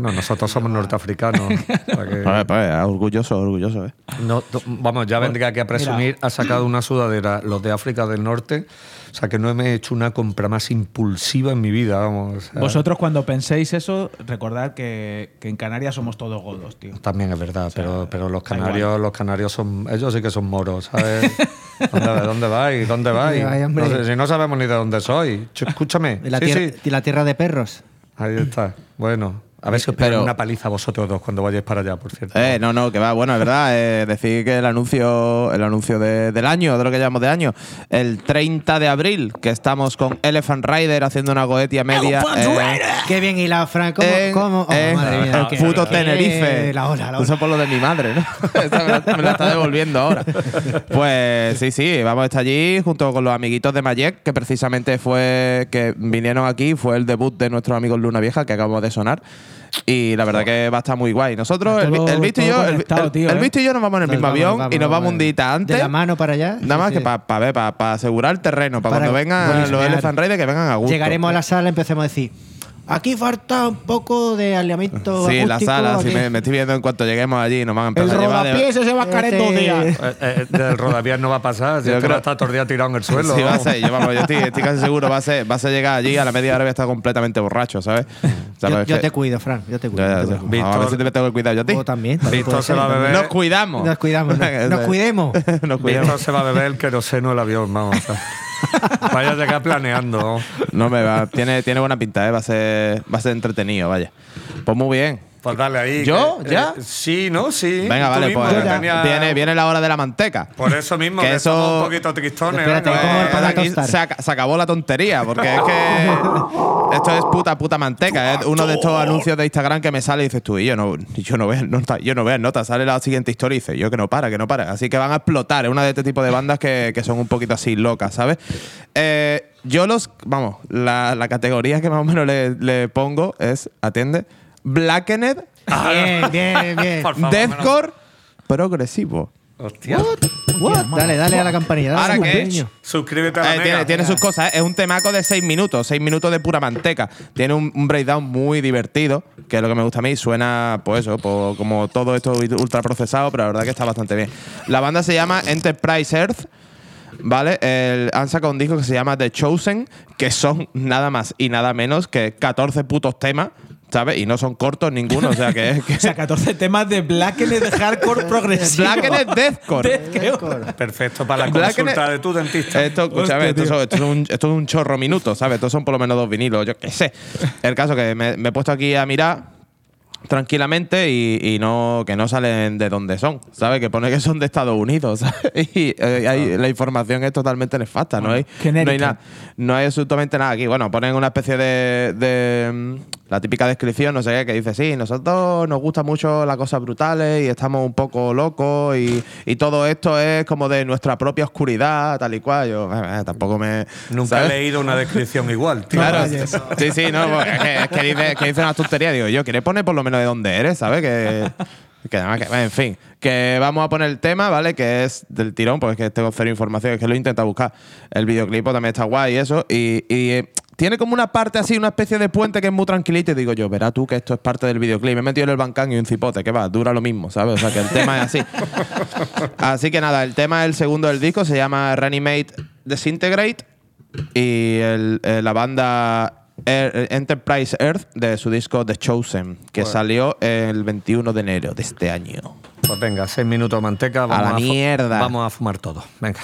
Bueno, nosotros somos norteafricanos. [laughs] que- Pues, pues, orgulloso, orgulloso, ¿eh? no, vamos, ya vendría aquí a presumir, ha sacado una sudadera, los de África del Norte. O sea que no me he hecho una compra más impulsiva en mi vida, vamos. o sea, Vosotros cuando penséis eso, recordad que, que en Canarias somos todos godos, tío. También es verdad, pero, pero los canarios, los canarios son, ellos sí que son moros, ¿sabes? [laughs] ¿Dónde, dónde vais? ¿Dónde vais? No sé, si no sabemos ni de dónde soy. Ch- Escúchame. Y la, Sí, tierra, sí. y la tierra de perros. Ahí está. Bueno, a ver si os Pero- pegan una paliza vosotros dos cuando vayáis para allá, por cierto. Eh, no, no, que va. Bueno, es verdad. eh, decir que el anuncio, el anuncio de- del año, de lo que llamamos de año, el 30 de abril, que estamos con Elephant Rider haciendo una goetia media. eh, Qué bien hilado, Frank. ¿Cómo? en- cómo? Oh, en madre mía, el qué- puto qué- Tenerife. La ola, la ola. Eso por lo de mi madre, ¿no? [laughs] Esa me, la, me la está devolviendo ahora. Pues sí, sí, vamos a estar allí junto con los amiguitos de Mayek, que precisamente fue que vinieron aquí, fue el debut de nuestros amigos Luna Vieja, que acabamos de sonar. Y la verdad que va a estar muy guay. Nosotros, el, Visto y yo, el, conectado, el- tío, el ¿eh? Visto y yo nos vamos en el mismo vamos, avión vamos, y nos vamos vamos. un día antes. De la mano para allá. Nada más sí. que para ver, para asegurar el terreno, para, Para cuando vengan los Elephant Riders que vengan a gusto. Llegaremos a la sala y empecemos a decir: aquí falta un poco de alineamiento. Sí, la sala, sí, aquí". me, me estoy viendo en cuanto lleguemos allí, nos van a El empezar a llevar de- rodapiés ese va a caer dos días. Eh, eh, del rodapiés no va a pasar, si Yo es que creo- a estar todo el día tirado en el [laughs] suelo. Sí, va a ser, yo, vamos, yo estoy, estoy casi seguro, va a ser, va a ser llegar allí a la media hora voy a estar completamente borracho, ¿sabes? O sea, Yo, pues yo que- te cuido, Fran. Yo te cuido. Ya, yo te cuido. Vamos a ver si te me tengo que cuidar yo a ti. También. también Víctor se ser, va a beber. Nos cuidamos. Nos cuidamos. [laughs] Nos, nos cuidemos. [laughs] Nos cuidamos. Víctor se va a beber el queroseno del avión, vamos. o sea. [laughs] Vaya llegar planeando. No me va, tiene, tiene buena pinta, ¿eh? va, a ser, va a ser entretenido, vaya. Pues muy bien. Pues dale ahí. ¿Yo? que- ¿Ya? eh, sí, ¿no? Sí. Venga, vale, mismo, pues tenía- viene, viene la hora de la manteca. Por eso mismo, Que que, eso- somos un poquito tristones. Se, ac- se acabó la tontería, porque es que [laughs] esto es puta, puta manteca. Es uno de estos anuncios de Instagram que me sale y dices tú, y yo no, yo no veo nota, yo no veo nota. Sale la siguiente historia y dice, yo que no para, que no para. Así que van a explotar. Es una de este tipo de bandas que, que son un poquito así locas, ¿sabes? Eh, yo los, vamos, la, la categoría que más o menos le, le pongo es, atiende, Blackened, Bien, [laughs] bien, bien. Por favor, Deathcore, progresivo. Hostia. What? Dale, dale a la campanilla. dale ¿Ahora campanillo. Suscríbete a la Eh, mega. tiene, tiene sus cosas, ¿eh? es un temaco de 6 minutos, 6 minutos de pura manteca. Tiene un, un breakdown muy divertido, que es lo que me gusta a mí. Suena, pues eso, pues, como todo esto ultra procesado, pero la verdad que está bastante bien. La banda se llama Enterprise Earth. ¿Vale? El- han sacado un disco que se llama The Chosen, que son nada más y nada menos que 14 putos temas, ¿sabes? Y no son cortos ninguno, o sea que es que. O sea, 14 temas de Blackened de hardcore [laughs] progresivo. Blackened Deathcore. Deathcore. Perfecto para la Black consulta de tu dentista. Esto, escúchame, esto, son- esto es un, esto es un chorro minuto, ¿sabes? Estos son por lo menos dos vinilos, yo qué sé. El caso que me, me he puesto aquí a mirar tranquilamente y, y no que no salen de dónde son, ¿sabes? Que pone que son de Estados Unidos, ¿sabes? [laughs] Y eh, hay- la información es totalmente nefasta, no hay, no hay, nada, no hay absolutamente nada aquí. Bueno, ponen una especie de, de, la típica descripción, no sé qué, que dice, sí, nosotros nos gusta mucho las cosas brutales y estamos un poco locos y, y todo esto es como de nuestra propia oscuridad, tal y cual. Yo eh, eh, tampoco me... Nunca ¿sabes? he leído una descripción igual, tío. Claro, sí, sí, no, pues, es que, es que dice, que dice una tontería. Digo, yo, ¿quieres poner por lo menos de dónde eres, sabes? Que, que en fin, que vamos a poner el tema, ¿vale? Que es del tirón, porque es que tengo cero información, es que lo he intentado buscar. El videoclip también está guay y eso. Y, y, eh, tiene como una parte así, una especie de puente que es muy tranquilito. Y digo yo, verá tú que esto es parte del videoclip. Me he metido en el bancán y un cipote, que va, dura lo mismo, ¿sabes? O sea, que el tema es así. [laughs] Así que nada, el tema es el segundo del disco, se llama Reanimate Disintegrate. Y el- eh, la banda Air- Enterprise Earth de su disco The Chosen, que salió el 21 de enero de este año. Pues venga, seis minutos de manteca. Vamos la fu- mierda. Vamos a fumar todo. Venga.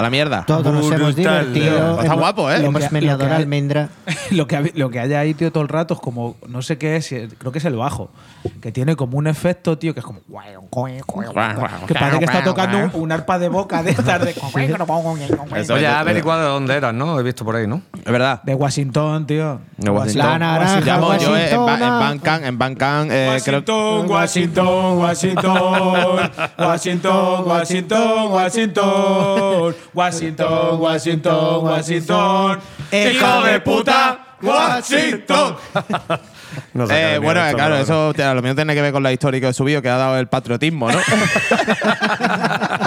A la mierda. Todos nos hemos divertido. Está guapo, ¿eh? Hemos Lo que- meneado la almendra. lo, que, lo que hay ahí, tío, todo el rato es como, no sé qué es, creo que es el bajo, que tiene como un efecto, tío, que es como. Que parece que está tocando un, un arpa de boca de estas de. Eso. Oye, ha averiguado de dónde eras, ¿no? He visto por ahí, ¿no? Es verdad. De Washington, tío. De Washington. La naranja, Llamo yo eh, en. Bancan, en eh, Washington, Washington, Washington, Washington, Washington, Washington, Washington, Washington, Washington, ¡Hijo de puta, Washington. No sé qué Eh, bueno, esto, claro, eso te- a lo mío tiene que ver con la historia que he subido, que ha dado el patriotismo, ¿no? [laughs]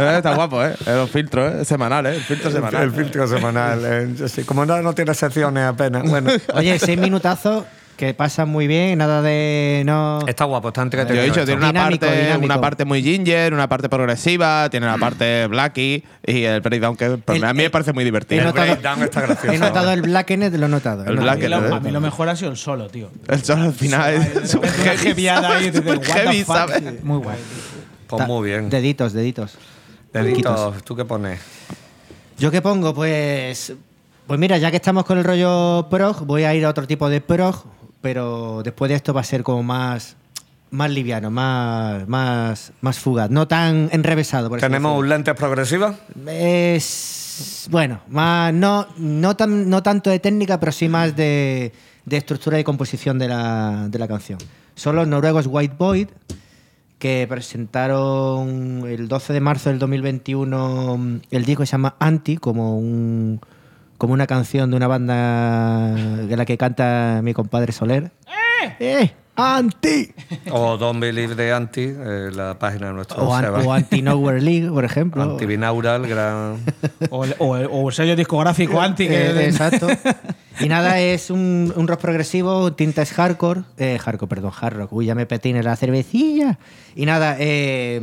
Eh, Está guapo, ¿eh? Los filtros, ¿eh? Semanales, el filtro semanal. El filtro semanal. eh, sí, como no, no tiene secciones apenas. Bueno, Oye, seis minutazos que pasan muy bien, nada de no. está guapo, está Yo entretenido. he dicho, tiene una Dinámico, parte, dinámico. una parte muy ginger, una parte progresiva, tiene la parte [clears throat] blacky y el breakdown que pues, El- a mí me parece muy divertido. El notado, breakdown está gracioso. he notado el Blackened, lo he notado. El he notado. Black- A mí, lo, ¿eh? a mí lo mejor ha sido el solo, tío. El solo al final es súper heavy, fuck. ¿sabes? Muy guay. Pues muy bien. Deditos, deditos. Deditos, ¿tú qué pones? ¿Yo qué pongo? Pues. Pues mira, ya que estamos con el rollo prog, voy a ir a otro tipo de prog, pero después de esto va a ser como más. Más liviano, más, más, más fugaz, no tan enrevesado. Por ¿Tenemos lentes progresivas? Es. Bueno, más, no, no, tan, no tanto de técnica, pero sí más de, de estructura y composición de la, de la canción. Son los noruegos White Void, que presentaron el 12 de marzo del 2021 mm, el disco que se llama Anti, como, un, como una canción de una banda de la que canta mi compadre Soler. ¡Eh! ¡Anti! O Don't Believe the Anti, eh, la página de nuestro O, an- o Anti Nowhere League, por ejemplo. [laughs] Antibinaural, gran. O el, o el- o el sello discográfico anti que. Eh, exacto. [laughs] Y nada, es un, un rock progresivo, tintes hardcore. Eh, hardcore, perdón, hard rock. Uy, ya me petine la cervecilla. Y nada, eh,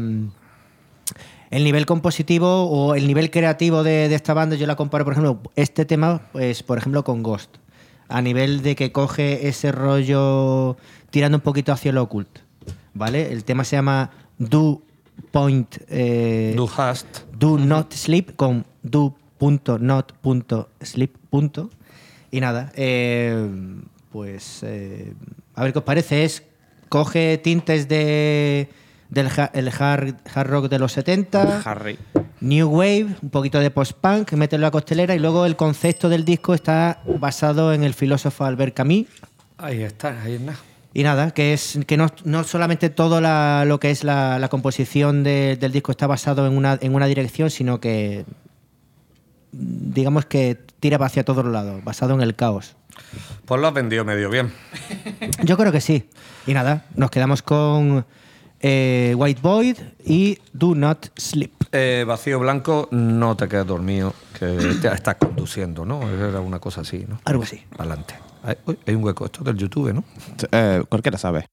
el nivel compositivo o el nivel creativo de, de esta banda, yo la comparo, por ejemplo, este tema, pues, por ejemplo, con Ghost. A nivel de que coge ese rollo tirando un poquito hacia lo occult. ¿Vale? El tema se llama Do Point. eh, Du hast. do not sleep con do.not.sleep. punto. Y nada, eh, pues eh, a ver qué os parece. Es coge tintes de del ha- el hard, hard rock de los 70, Harry. New Wave, un poquito de post-punk, mételo a costelera y luego el concepto del disco está basado en el filósofo Albert Camus. Ahí está, ahí está. Y nada, que es que no, no solamente todo la- lo que es la, la composición de- del disco está basado en una, en una dirección, sino que digamos que tira hacia todos los lados, basado en el caos. Pues lo has vendido medio bien. Yo creo que sí. Y nada, nos quedamos con eh, White Void y Do Not Sleep. Eh, vacío blanco, no te quedes dormido, que te estás conduciendo, ¿no? Era una cosa así, ¿no? Algo así. Adelante. Hay, un hueco, esto del YouTube, ¿no? Eh, cualquiera sabe.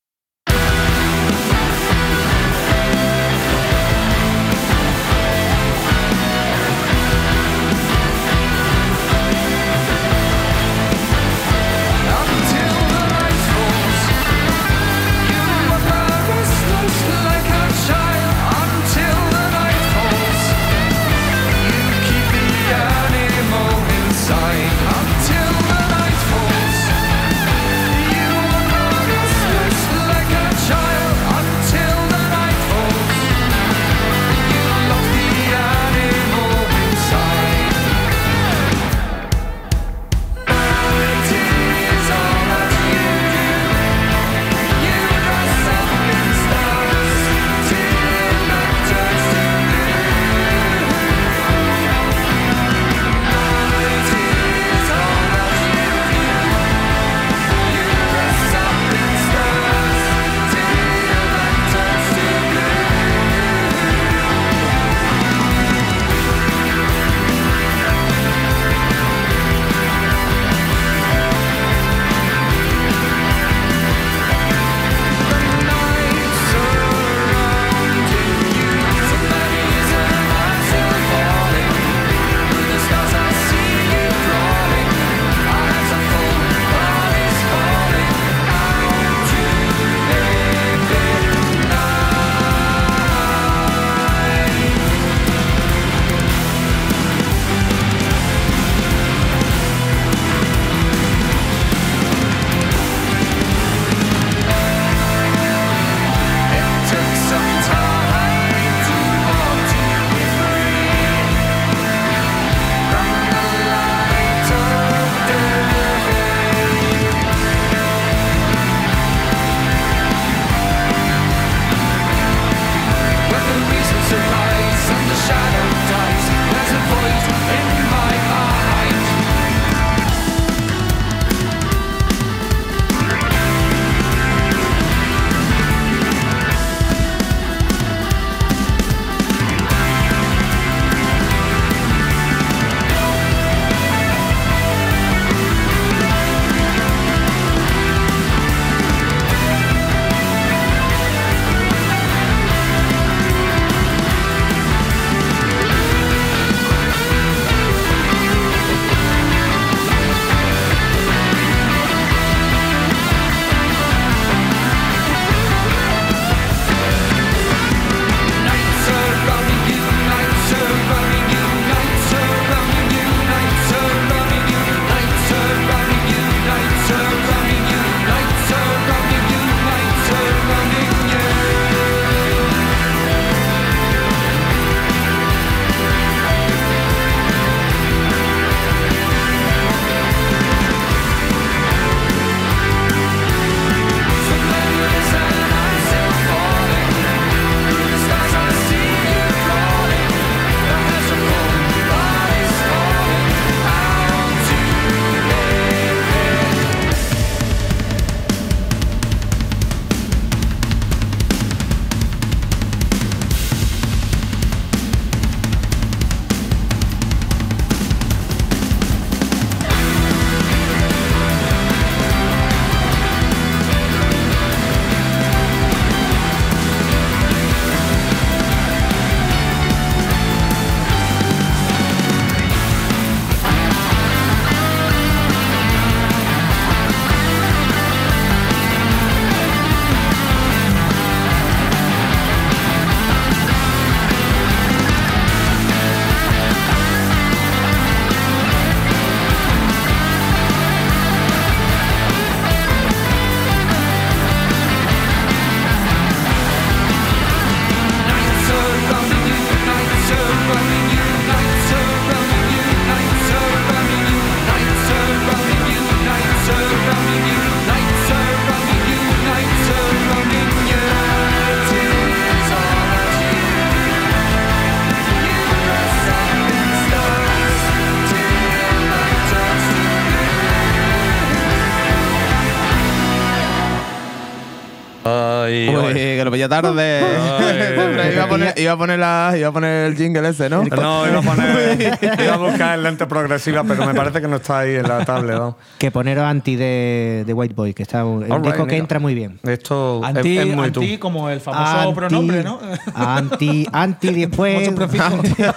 Tarde. Siempre iba, a poner, iba, a poner la- iba a poner el jingle ese, ¿no? No, iba a, poner, [laughs] iba a buscar lente progresiva, pero me parece que no está ahí en la tablet. ¿no? Que poneros anti de, de White Boy, que está un right, disco que mira. entra muy bien. Esto es- Anti, es, muy tú. anti como el famoso Anti- pronombre, ¿no? Anti, anti después. Mucho prefijo. [laughs]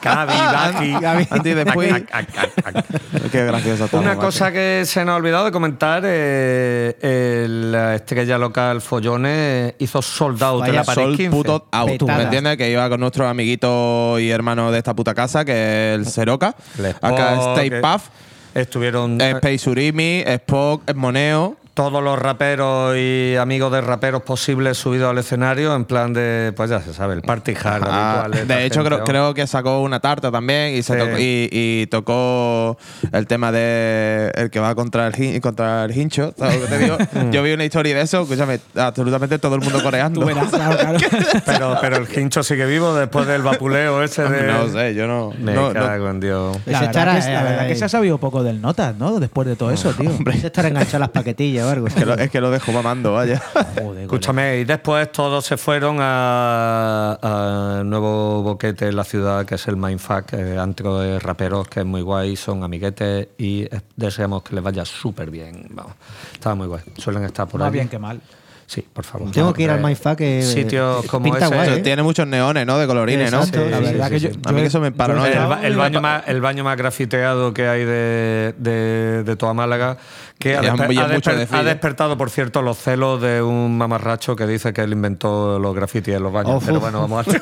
Cavi, Daki. Anti después. Qué gracioso. Una cosa que se nos ha olvidado de comentar, eh, el- la estrella local Follones hizo sold out en la París Sol 15. puto out. ¿Me entiendes? Que iba con nuestro amiguito y hermano de esta puta casa, que es el Seroca. Acá eh, Puff. Estuvieron eh, Space Urimi, Spock, Moneo. Todos los raperos y amigos de raperos posibles subidos al escenario en plan de, pues ya se sabe, el party hard Ah, habitual. de hecho, creo, ¿no? creo que sacó una tarta también y, se Sí. tocó, y, y tocó el tema de el que va contra el, contra el hincho. ¿sabes lo que te digo? [laughs] Yo vi una historia de eso, escúchame, absolutamente todo el mundo [laughs] coreando. Verás, claro, claro. [laughs] Pero, pero el hincho sigue vivo después del vapuleo ese de. no sé, yo no. Me no- no- cago en Dios. La Ese verdad, estará, que, la verdad eh, que se ha sabido poco del Notas, ¿no? Después de todo eso, tío. Ese estar enganchado a las paquetillas es, que lo, es que lo dejo mamando, vaya. Joder, Escúchame, y después todos se fueron a- al nuevo boquete en la ciudad, que es el Mindfuck, eh, antro de raperos, que es muy guay, son amiguetes y eh, deseamos que les vaya súper bien. Vamos, está muy guay. Suelen estar por Más ahí. bien que mal. Sí, por favor. Tengo que ir al Eh, Mindfuck. que- Sitios eh, como pinta ese. guay, ¿eh? Tiene muchos neones, ¿no? De colorines, ¿no? Sí, La verdad sí, que sí. yo, A mí yo- que eso me paranoia. El, ba- el baño más, el baño más grafiteado que hay de, de, de toda Málaga, que ha, desper- desper- ¿eh? despertado, por cierto, los celos de un mamarracho que dice que él inventó los grafitis en los baños. Pero bueno, [laughs] vamos a... Qué,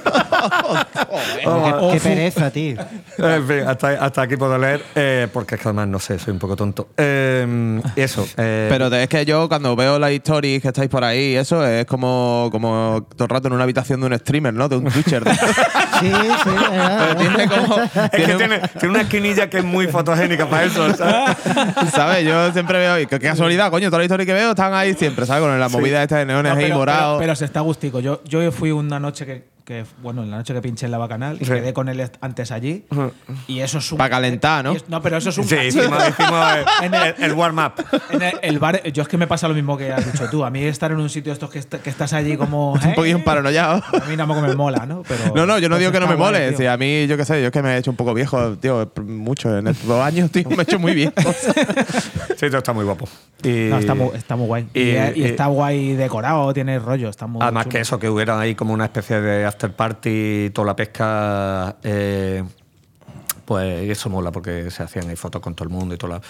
qué pereza, tío. En fin, hasta, hasta aquí puedo leer, eh, porque es que además no sé, soy un poco tonto. [laughs] Eh, eso. eh, Pero es que yo cuando veo las stories que estáis por ahí, eso es como, como todo el rato en una habitación de un streamer, ¿no? De un Twitcher. [laughs] Sí, sí, es verdad. tiene como. es que tiene- tiene, tiene una esquinilla que es muy fotogénica para eso. ¿sabes? ¿Sabes? Yo siempre veo. Y qué qué casualidad, coño, todas las historias que veo están ahí siempre, ¿sabes? Con la movida esta de neones ahí morados. pero- pero se está gustico. Yo, yo fui una noche que, que- bueno, en la noche que pinché en la bacanal y Sí. quedé con él antes allí. Y eso es un. Pa' calentar, ¿no? es- no, pero eso es un. Sí, hicimos, hicimos el, [laughs] el- el warm-up. En el, el bar, yo es que me pasa lo mismo que has dicho tú. A mí estar en un sitio estos que, est- que estás allí como. [laughs] un poquillo ¿eh? paranoiado. A mí tampoco me mola, ¿no? Pero, No, no, yo no pues digo que no me mole. Si a mí, yo qué sé, yo es que me he hecho un poco viejo, tío, mucho. En estos dos años, tío, me he hecho muy viejo. [laughs] Sí, todo está muy guapo. Y, No, está, muy, está muy guay. Y, y- y y- está guay decorado, tiene rollo, está muy Además chulo. que eso, que hubiera ahí como una especie de after party toda la pesca, eh, pues eso mola porque se hacían ahí fotos con todo el mundo y todo. La...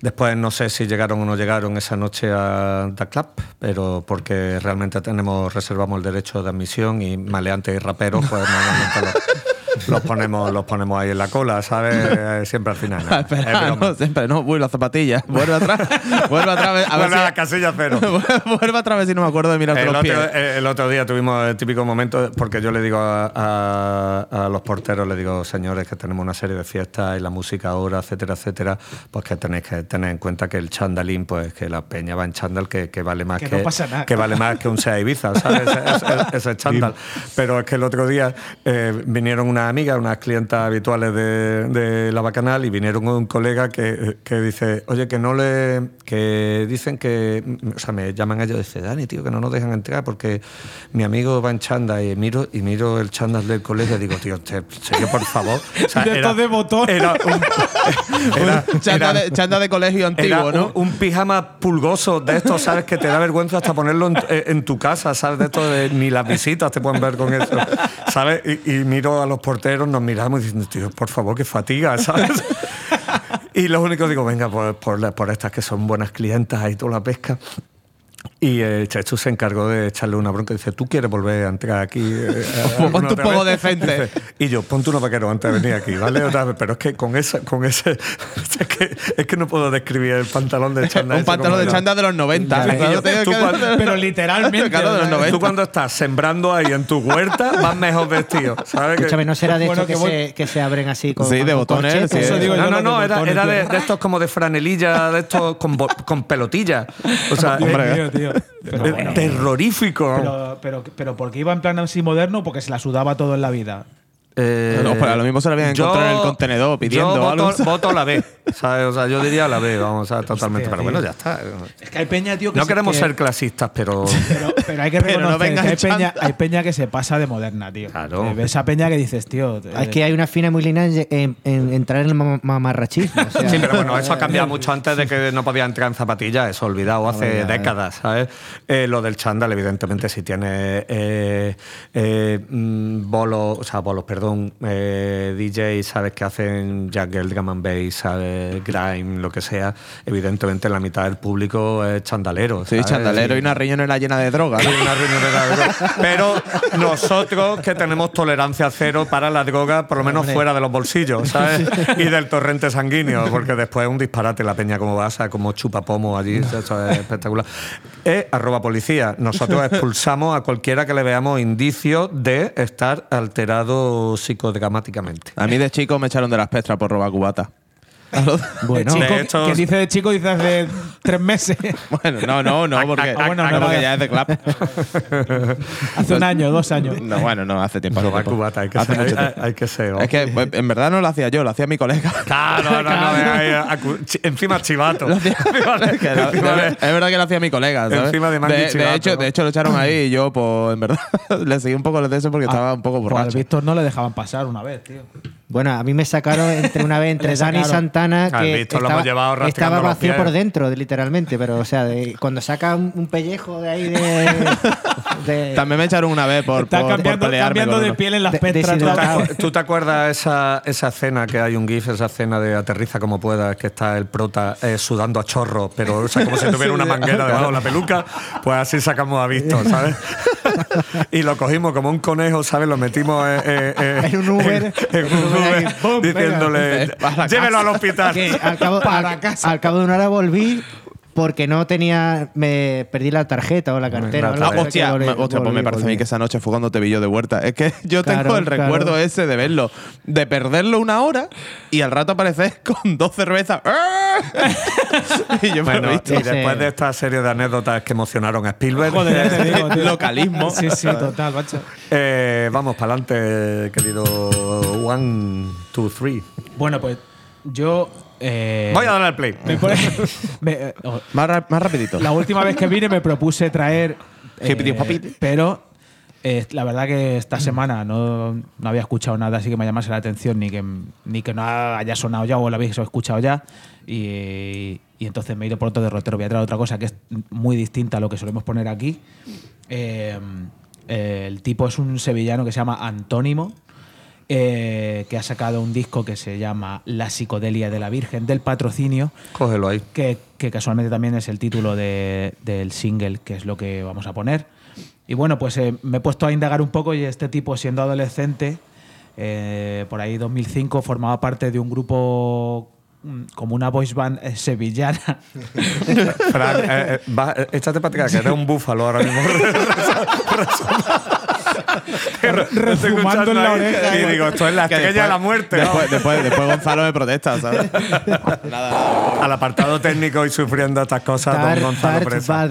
Después no sé si llegaron o no llegaron esa noche a The Club, pero porque realmente tenemos reservamos el derecho de admisión y maleantes y raperos, pues normalmente [laughs] los ponemos, los ponemos ahí en la cola, ¿sabes? [laughs] Eh, Siempre al final. Espera, broma. no, siempre, no, uy, las zapatillas. Vuelve atrás. [laughs] Vuelve atrás. A ver Vuelve a la si. casilla cero. [laughs] Vuelve atrás a ver si no me acuerdo de mirarte El los otro, pies. eh, el otro día tuvimos el típico momento, porque yo le digo a, a- a los porteros, le digo, señores, que tenemos una serie de fiestas y la música ahora, etcétera, etcétera, pues que tenéis que tener en cuenta que el chandalín, pues que la peña va en chándal, que, que vale más Que que, no pasa nada. que vale más que un Sea Ibiza, ¿sabes? Ese, ese- ese chándal. Pero es que el otro día eh, vinieron unas amigas, unas clientas habituales de, de la Bacanal y vinieron un colega que, que dice, oye, que no le... que dicen que... O sea, me llaman ellos y dicen, Dani, tío, que no nos dejan entrar porque mi amigo va en chándal y miro, y miro el chándal del colegio y digo, tío, ¿en serio, por favor? O sea, De estos de botón. Era un, [laughs] [laughs] era- Chanda, era- de, chanda de colegio era antiguo, ¿no? un, un pijama pulgoso de estos, ¿sabes? Que te da vergüenza hasta ponerlo en, eh, en tu casa, ¿sabes? De esto de ni las visitas te pueden ver con eso, ¿sabes? Y, y miro a los nos miramos diciendo, tío, por favor, que fatiga, [laughs] ¿sabes? Y lo único digo, venga, por, la- por estas que son buenas clientas ahí toda la pesca. Y eh, Chechu se encargó de echarle una bronca y dice, ¿tú quieres volver a entrar aquí? eh, a- Pues [laughs] ponte un poco vez?" decente. Dice, y yo, ponte unos vaqueros antes de venir aquí, ¿vale? Otra vez, pero es que con, esa, con ese... [laughs] Es que, es que no puedo describir el pantalón de chándal. un ese pantalón de chanda de los 90. Ya, Claro, y yo, te digo tú cuando- Pero literalmente. Claro, de los o sea, 90. Tú cuando estás sembrando ahí en tu huerta vas mejor vestido, ¿sabes? Que- Escúchame, ¿no será de Bueno, estos que, se, que se abren así con, Sí, de botones, corchetes? sí. Eso digo yo, no, no, no, de era, botones, era de, de estos como de franelilla, de estos con, bo- con pelotilla. O sea, Hombre, tío, tío. [laughs] Pero bueno. terrorífico. Pero, pero, pero porque iba en plan así moderno, porque se la sudaba todo en la vida. Eh, No, pero a lo mismo se la habían encontrado en el contenedor pidiendo yo voto, la B. ¿sabes? O sea, yo diría la B, vamos, a totalmente. Hostia, pero bueno, tío. ya está. Es que hay peña, tío, que No queremos que- ser clasistas, pero. [laughs] Pero, pero hay que [laughs] Pero no reconocer vengas que hay peña, hay peña que se pasa de moderna, tío. Claro. Eh, ves esa peña que dices, tío. eh, Es que hay una fina muy línea en, en- en entrar en el mam- mamarrachismo. o sea, Sí, pero bueno, eso ha cambiado [laughs] mucho antes de que no podía entrar en zapatillas, eso olvidado hace décadas, ¿sabes? Eh, lo del chándal, evidentemente, si tiene eh, eh, mm, bolos, o sea, bolos, perdón, eh, DJs, ¿sabes? Que hacen Jagger, Drum and Bass, ¿sabes? Grime, lo que sea, evidentemente la mitad del público es chandalero. Sí, chandalero y una riñonera llena de droga. ¿no? Sí, una riñonera de droga. Pero nosotros que tenemos tolerancia cero para la droga, por lo menos fuera de los bolsillos, ¿sabes? Y del torrente sanguíneo, porque después es un disparate la peña como vas, como chupa pomo allí, eso es espectacular. E arroba policía. Nosotros expulsamos a cualquiera que le veamos indicios de estar alterado psicodramáticamente. A mí de chico me echaron de las pestras por robar cubata. [laughs] Bueno, chico, de hecho- que dice de chico, dice hace tres meses. [laughs] Bueno, no, no, no, porque, ah, bueno, no, no, porque vale. ya es de club. [laughs] hace un año, dos años. No, bueno, no, hace tiempo. hace Robar tiempo. cubata, hay que Hace ser. mucho Hay, tiempo. hay que ser. Es que pues, en verdad no lo hacía yo, lo hacía mi colega. Claro, no, no, no, encima chivato. Hacía- Es que lo- Encima de- es verdad que lo hacía mi colega, ¿sabes? Encima de Mangui de, Chivato, hecho, ¿no? de hecho, lo echaron ahí y yo, pues, en verdad, le seguí un poco de eso porque estaba un poco Pues al borracho. Víctor no le dejaban pasar una vez, tío. Bueno, a mí me sacaron entre una vez entre Dani y sacaron. Santana Al que Víctor lo estaba, hemos llevado estaba los vacío por dentro, de- literalmente, pero o sea, de- cuando saca un, un pellejo de ahí de, de- También me echaron una vez por, Está por, cambiando, por cambiando de piel en las pestras. ¿Tú, tú te acuerdas esa, esa escena que hay un GIF, esa escena de aterriza como puedas, que está el prota eh, sudando a chorro, pero o sea, como si tuviera [laughs] una manguera debajo de la peluca? Pues así sacamos a Víctor, ¿sabes? [laughs] y lo cogimos como un conejo, ¿sabes? Lo metimos eh, eh, eh, En un Uber. en, en un Uber, ¡Pum! diciéndole, llévelo al hospital. Que al cabo, Para al- casa. al cabo de una hora volví porque no tenía me perdí la tarjeta o la cartera. La o algo, Ah, tarjeta. así que hostia, volví- me- hostia, pues me volví, parece a mí que esa noche fue cuando te vi yo de vuelta. Es que yo tengo Claro, el recuerdo ese de verlo, de perderlo una hora y al rato aparecer [laughs] con dos cervezas. [laughs] y yo me Bueno, lo he y después de esta serie de anécdotas que emocionaron a Spielberg, Joder, ya te digo, [laughs] tío. Localismo. Sí, sí, total, macho. eh, vamos para adelante, querido One, Two, Three. Bueno, pues yo. eh, Voy a darle al play. me pone- [laughs] me- oh, Más, ra- más rapidito. la última vez que vine me propuse traer. eh, pero eh, la verdad que esta semana no, no había escuchado nada así que me llamase la atención, ni que, ni que no haya sonado ya o lo habéis escuchado ya. Y, y entonces me he ido por otro derrotero. Voy a traer otra cosa que es muy distinta a lo que solemos poner aquí. Eh, eh, el tipo es un sevillano que se llama Antónimo. Eh, que ha sacado un disco que se llama La psicodelia de la Virgen del Patrocinio, Cógelo ahí. que, que casualmente también es el título de- del single, que es lo que vamos a poner. Y bueno, pues eh, me he puesto a indagar un poco y este tipo, siendo adolescente, eh, por ahí 2005, formaba parte de un grupo mm, como una voice band eh, sevillana. Fran, eh, eh, échate para que eres un búfalo ahora mismo. [laughs] Refumando en la oreja. Y digo, esto es la estrella de la muerte. ¿no? Después, después, después Gonzalo me protesta, ¿sabes? [laughs] Nada. Al apartado técnico y sufriendo estas cosas, don Gonzalo Presa.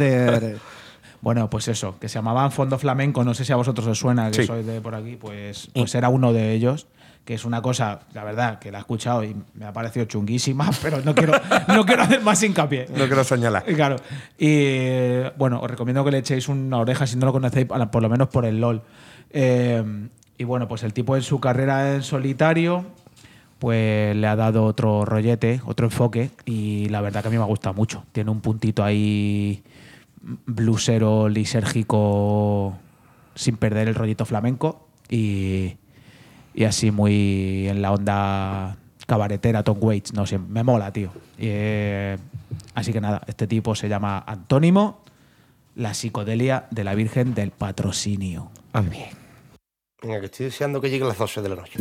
Bueno, pues eso, que se llamaban Fondo Flamenco, no sé si a vosotros os suena, que Sí. sois de por aquí, pues, pues era uno de ellos, que es una cosa, la verdad, que la he escuchado y me ha parecido chunguísima, [laughs] pero no quiero, no quiero hacer más hincapié. No quiero señalar. Y Claro. Y bueno, os recomiendo que le echéis una oreja si no lo conocéis, por lo menos por el LOL. Eh, y bueno, pues el tipo en su carrera en solitario, pues le ha dado otro rollete, otro enfoque, y la verdad que a mí me ha gustado mucho. Tiene un puntito ahí blusero, lisérgico, sin perder el rollito flamenco, y, así muy en la onda cabaretera, Tom Waits, no sé, me mola, tío. Eh, así que nada, este tipo se llama Antónimo, la psicodelia de la Virgen del Patrocinio. Venga, que estoy deseando que lleguen las 12 de la noche.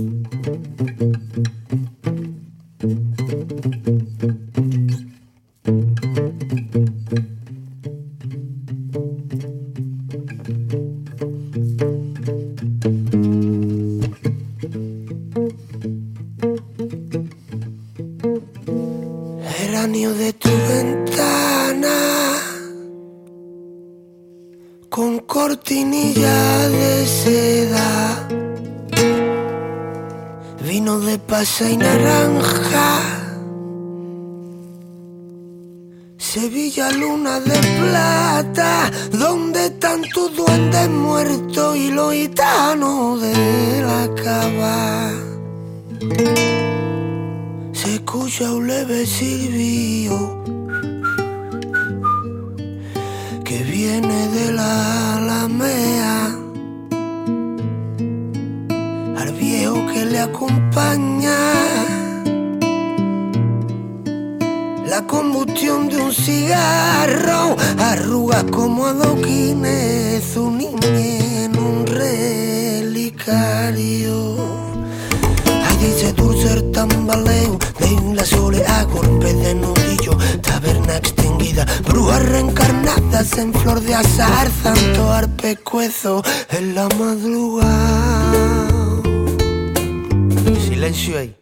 Un leve silbido que viene de la alamea. Al viejo que le acompaña. La combustión de un cigarro arruga como adoquines su niñez en un relicario. Ay, dice dulce el tambaleo soleá, golpe de nudillo, taberna extinguida, brujas reencarnadas en flor de azar, santo arpecuezo en la madrugada. Silencio ahí.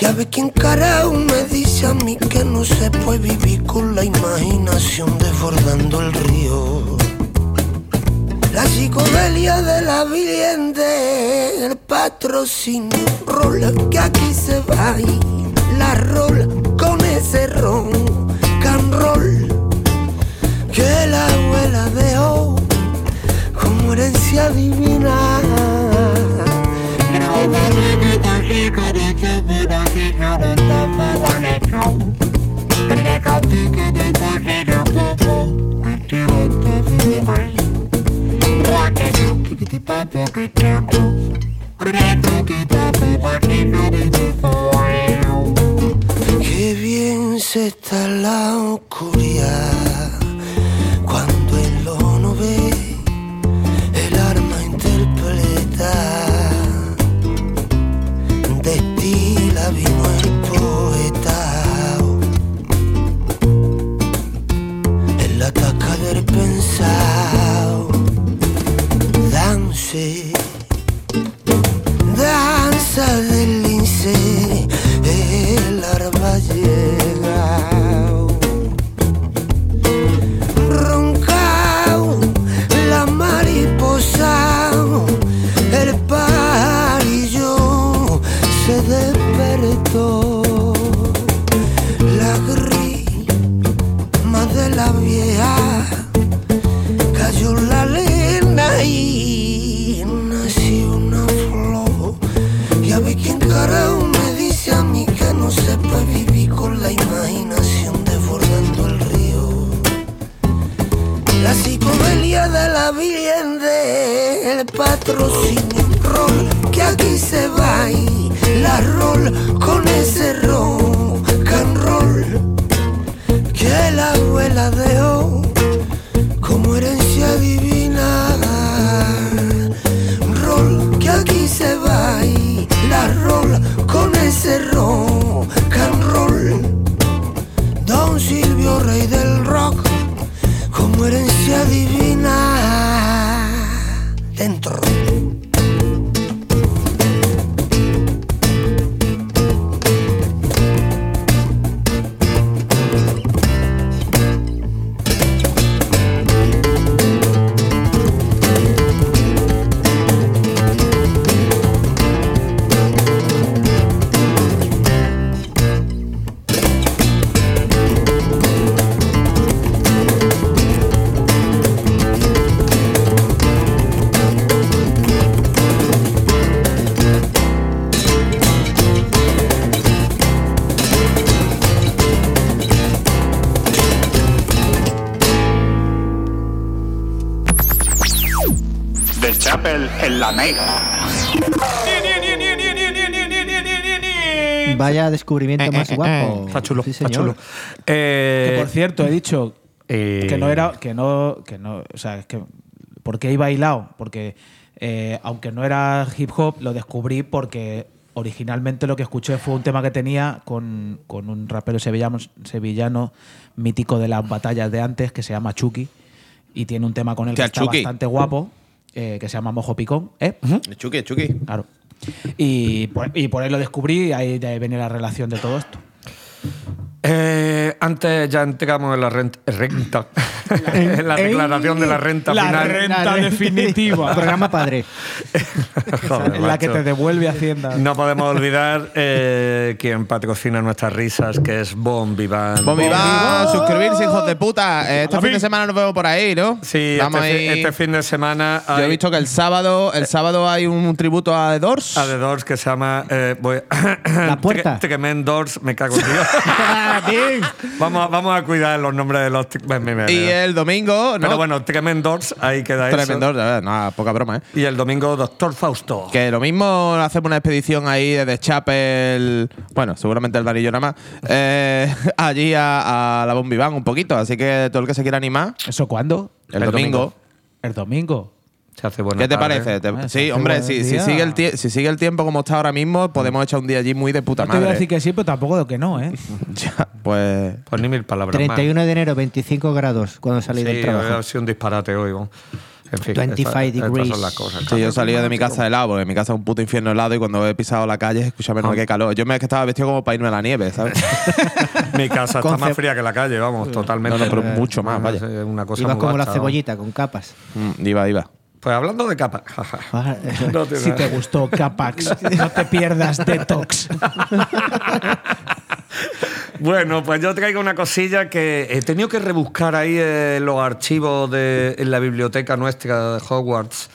Ya ve quién carajo me dice a mí que no se puede vivir con la imaginación desbordando el río. La psicodelia de la vivienda, el patrocinio, rola que aquí se va y la rola con ese ron, can roll que la abuela dejó como herencia divina. Qué bien se está la oscuridad Descubrimiento más guapo. Está chulo, Sí, está chulo. Eh, Que por cierto, he dicho eh, que no era. Que no. Que no. O sea, es que. ¿Por qué he bailado? Porque eh, aunque no era hip hop, lo descubrí porque originalmente lo que escuché fue un tema que tenía con, con un rapero sevillano, sevillano mítico de las batallas de antes que se llama Chucky. Y tiene un tema con él que está Chucky. bastante guapo, eh, que se llama Mojo Picón. ¿eh? Chucky, Chucky. Claro. Y y por ahí lo descubrí y ahí viene la relación de todo esto. Eh, antes ya entramos en la rent- renta. en [laughs] la declaración de la renta La final. renta definitiva. [laughs] Programa padre. [laughs] Joder, en la que te devuelve Hacienda. No podemos olvidar eh, quien patrocina nuestras risas, que es Bon Vivant. Bon Vivant, suscribirse, hijos de puta. Eh, Este fin de semana nos vemos por ahí, ¿no? Sí, Vamos este, fi- ahí. este fin de semana Yo he visto que el sábado, el sábado hay un tributo a The Doors. a The Doors que se llama eh, voy- La [coughs] puerta. Tre- Tremend Doors, me cago en Dios. Vamos, a- vamos a cuidar los nombres de los. tri- me- me- me- Y el domingo, ¿no? Pero bueno, Tremend Doors, ahí queda eso. Tremendo, de verdad, no, poca broma, ¿eh? Y el domingo, Doctor Fausto. Que lo mismo hacemos una expedición ahí desde Chapel, bueno, seguramente el Danillo nada más, eh, [laughs] allí a, a la Bombiván un poquito. Así que todo el que se quiera animar, ¿Eso cuándo? el, El domingo. domingo. El domingo. Se hace buena ¿Qué te tarde. parece? ¿Te- Ah, sí, hombre, si, sigue el tie- si sigue el tiempo como está ahora mismo, podemos echar un día allí muy de puta No te voy a madre. decir que sí, pero tampoco de que no, ¿eh? [laughs] Ya, pues. Pues ni mil palabras 31 de enero, 25 grados cuando salí más. del Sí, trabajo. ha sido un disparate hoy. ¿no? En fin, 25 esta- estas degrees. son las cosas. Sí, yo salía de mi casa helado, porque mi casa es un puto infierno helado y cuando he pisado la calle, escúchame, no, Ah. qué calor. Yo me es que estaba vestido como para irme a la nieve, ¿sabes? [laughs] Mi casa está más fría que la calle, vamos, totalmente. No, no, pero mucho más, vaya. Es una cosa Ibas muy como la gacha, cebollita, con capas. Mm, iba, iba. Pues hablando de [laughs] No tiene Si te gustó Capax, no te pierdas Detox. [laughs] Bueno, pues yo traigo una cosilla que he tenido que rebuscar ahí en los archivos de en la biblioteca nuestra de Hogwarts.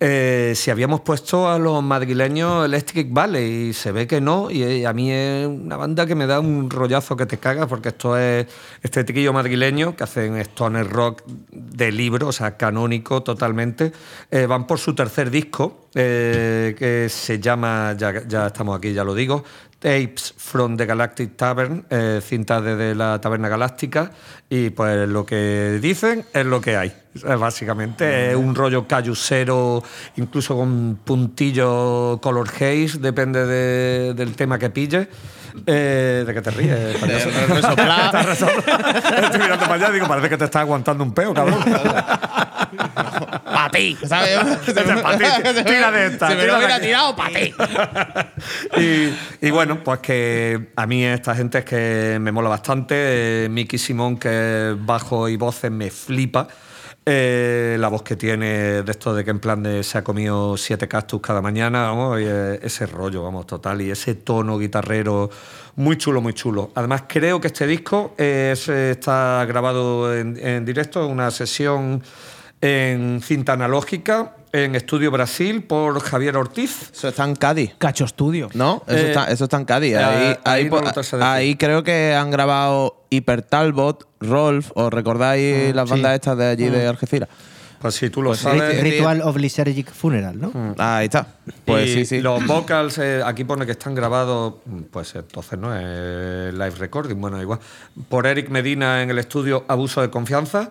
Eh, si habíamos puesto a los madrileños Electric Valley y se ve que no y eh, a mí es una banda que me da un rollazo que te cagas porque esto es este trillo madrileño que hacen stoner rock de libro, o sea, canónico totalmente. Eh, van por su tercer disco que se llama, ya estamos aquí, ya lo digo, Tapes from the Galactic Tavern, eh, cintas desde la Taberna Galáctica, y pues lo que dicen es lo que hay. Básicamente es un rollo cayusero, incluso con puntillo color haze, depende de- del tema que pille. Eh, ¿De qué te ríes? [laughs] payaso? [laughs] [laughs] Estoy mirando para allá y digo, parece que te estás aguantando un peo, cabrón. ¡Para ti! ¿Sabes? [laughs] Pa' ti, [laughs] tira de esta, Se me lo hubiera tirado para ti. [laughs] y, y bueno, pues que a mí esta gente es que me mola bastante. Eh, Mickey Simón, que es bajo y voces, me flipa. Eh, la voz que tiene de esto de que en plan de se ha comido siete cactus cada mañana, vamos, y, eh, ese rollo, vamos, total, y ese tono guitarrero muy chulo, muy chulo. Además, creo que este disco es, está grabado en, en directo, una sesión en cinta analógica en Estudio Brasil por Javier Ortiz. Eso está en Cádiz. Cacho Estudio. ¿No? Eso, Eh, está, eso está en Cádiz. ah, Ahí, ahí ahí no creo que han grabado Hyper Talbot, Rolf, ¿os recordáis las bandas estas de allí de Algeciras? Pues si tú lo Pues sabes. Ritual of Lysergic Funeral, ¿no? Ahí está. Pues y sí, sí. Los vocals, eh, aquí pone que están grabados, pues entonces no es live recording, bueno, igual. Por Eric Medina en el estudio Abuso de Confianza.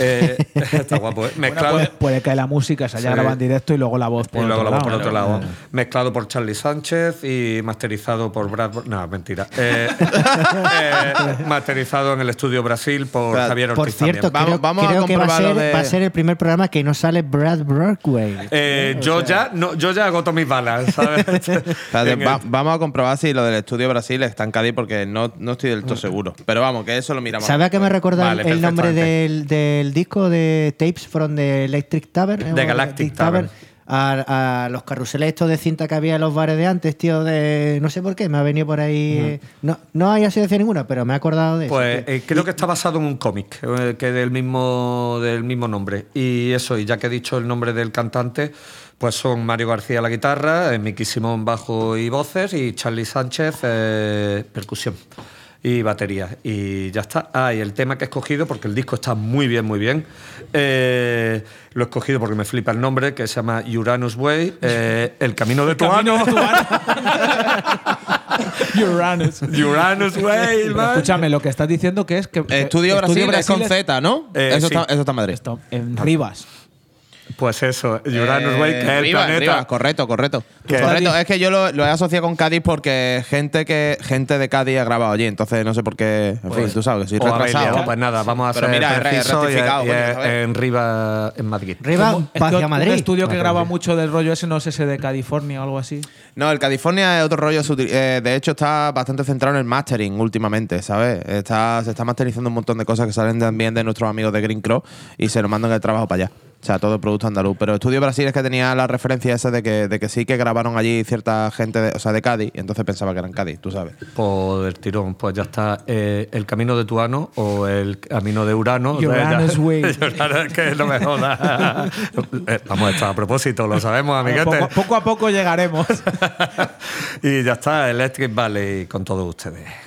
Eh, [laughs] está guapo, ¿eh? Bueno, Mezclado. puede, puede que la música se haya Sí. grabado en directo y luego la voz por y luego otro la voz por otro lado. Mezclado por Charlie Sánchez y masterizado por Brad. No, mentira. Eh, [laughs] eh, masterizado en el estudio Brasil por Javier Ortiz. Por cierto, también. Vamos- creo, vamos a creo que va a, ser, lo de- va a ser el primer programa que no sale Brad Brockway. Eh, yo, ya, no, yo ya agoto mis balas, ¿sabes? [laughs] Va- vamos a comprobar si lo del estudio Brasil está en Cádiz porque no, no estoy del todo seguro. Pero vamos, que eso lo miramos. ¿Sabe a qué me recuerda Vale, el nombre del, del disco de Tapes from the Electric Tavern? The ¿O Galactic Tavern. A, a los carruseles estos de cinta que había en los bares de antes, tío, de no sé por qué, me ha venido por ahí. No, no hay asistencia ninguna, pero me he acordado de Pues eso. tío. eh, creo que está basado en un cómic eh, que del mismo, del mismo nombre. Y eso, y ya que he dicho el nombre del cantante, pues son Mario García la guitarra, eh, Miki Simón bajo y voces y Charlie Sánchez eh, percusión y batería. Y ya está. Ah, y el tema que he escogido, porque el disco está muy bien, muy bien, eh, lo he escogido porque me flipa el nombre, que se llama Uranus Way, eh, El Camino de tu ano. [laughs] Uranus. Uranus Way, man. escúchame, lo que estás diciendo que es que. que Estudio, Brasil, es con Z, ¿no? Eh, eso, sí. está, eso está en Madrid. Esto, en Rivas. Pues eso, Uranus Way, que es el Rivas, planeta. Rivas, correcto, correcto. Correcto. Es que yo lo, lo he asociado con Cádiz porque gente que gente de Cádiz ha grabado allí, entonces no sé por qué. En fin, tú sabes que soy retrasado. Pues nada, vamos a Pero ser mira, re- y- rectificado, y, coño, es ¿sabes? en Riva, en Madrid. Riva es hacia Madrid. Un estudio que graba mucho del rollo ese, no es ese de California o algo así. No, el California es otro rollo. se util- eh, de hecho, está bastante centrado en el mastering últimamente, ¿sabes? Está, se está masterizando un montón de cosas que salen también de nuestros amigos de Green Crow y se nos mandan el trabajo para allá. O sea, todo el producto andaluz. Pero Estudio Brasil es que tenía la referencia esa de que, de que sí que grabaron allí cierta gente, de, o sea, de Cádiz, y entonces pensaba que eran Cádiz, tú sabes. Por el tirón, pues ya está. eh, el camino de Tuano o el camino de Urano. Uranus [laughs] Way. Uranus, que no me jodas. [laughs] Eh, Vamos, esto a propósito, lo sabemos, amiguete. Poco, poco a poco llegaremos. [laughs] y ya está, Electric Valley con todos ustedes.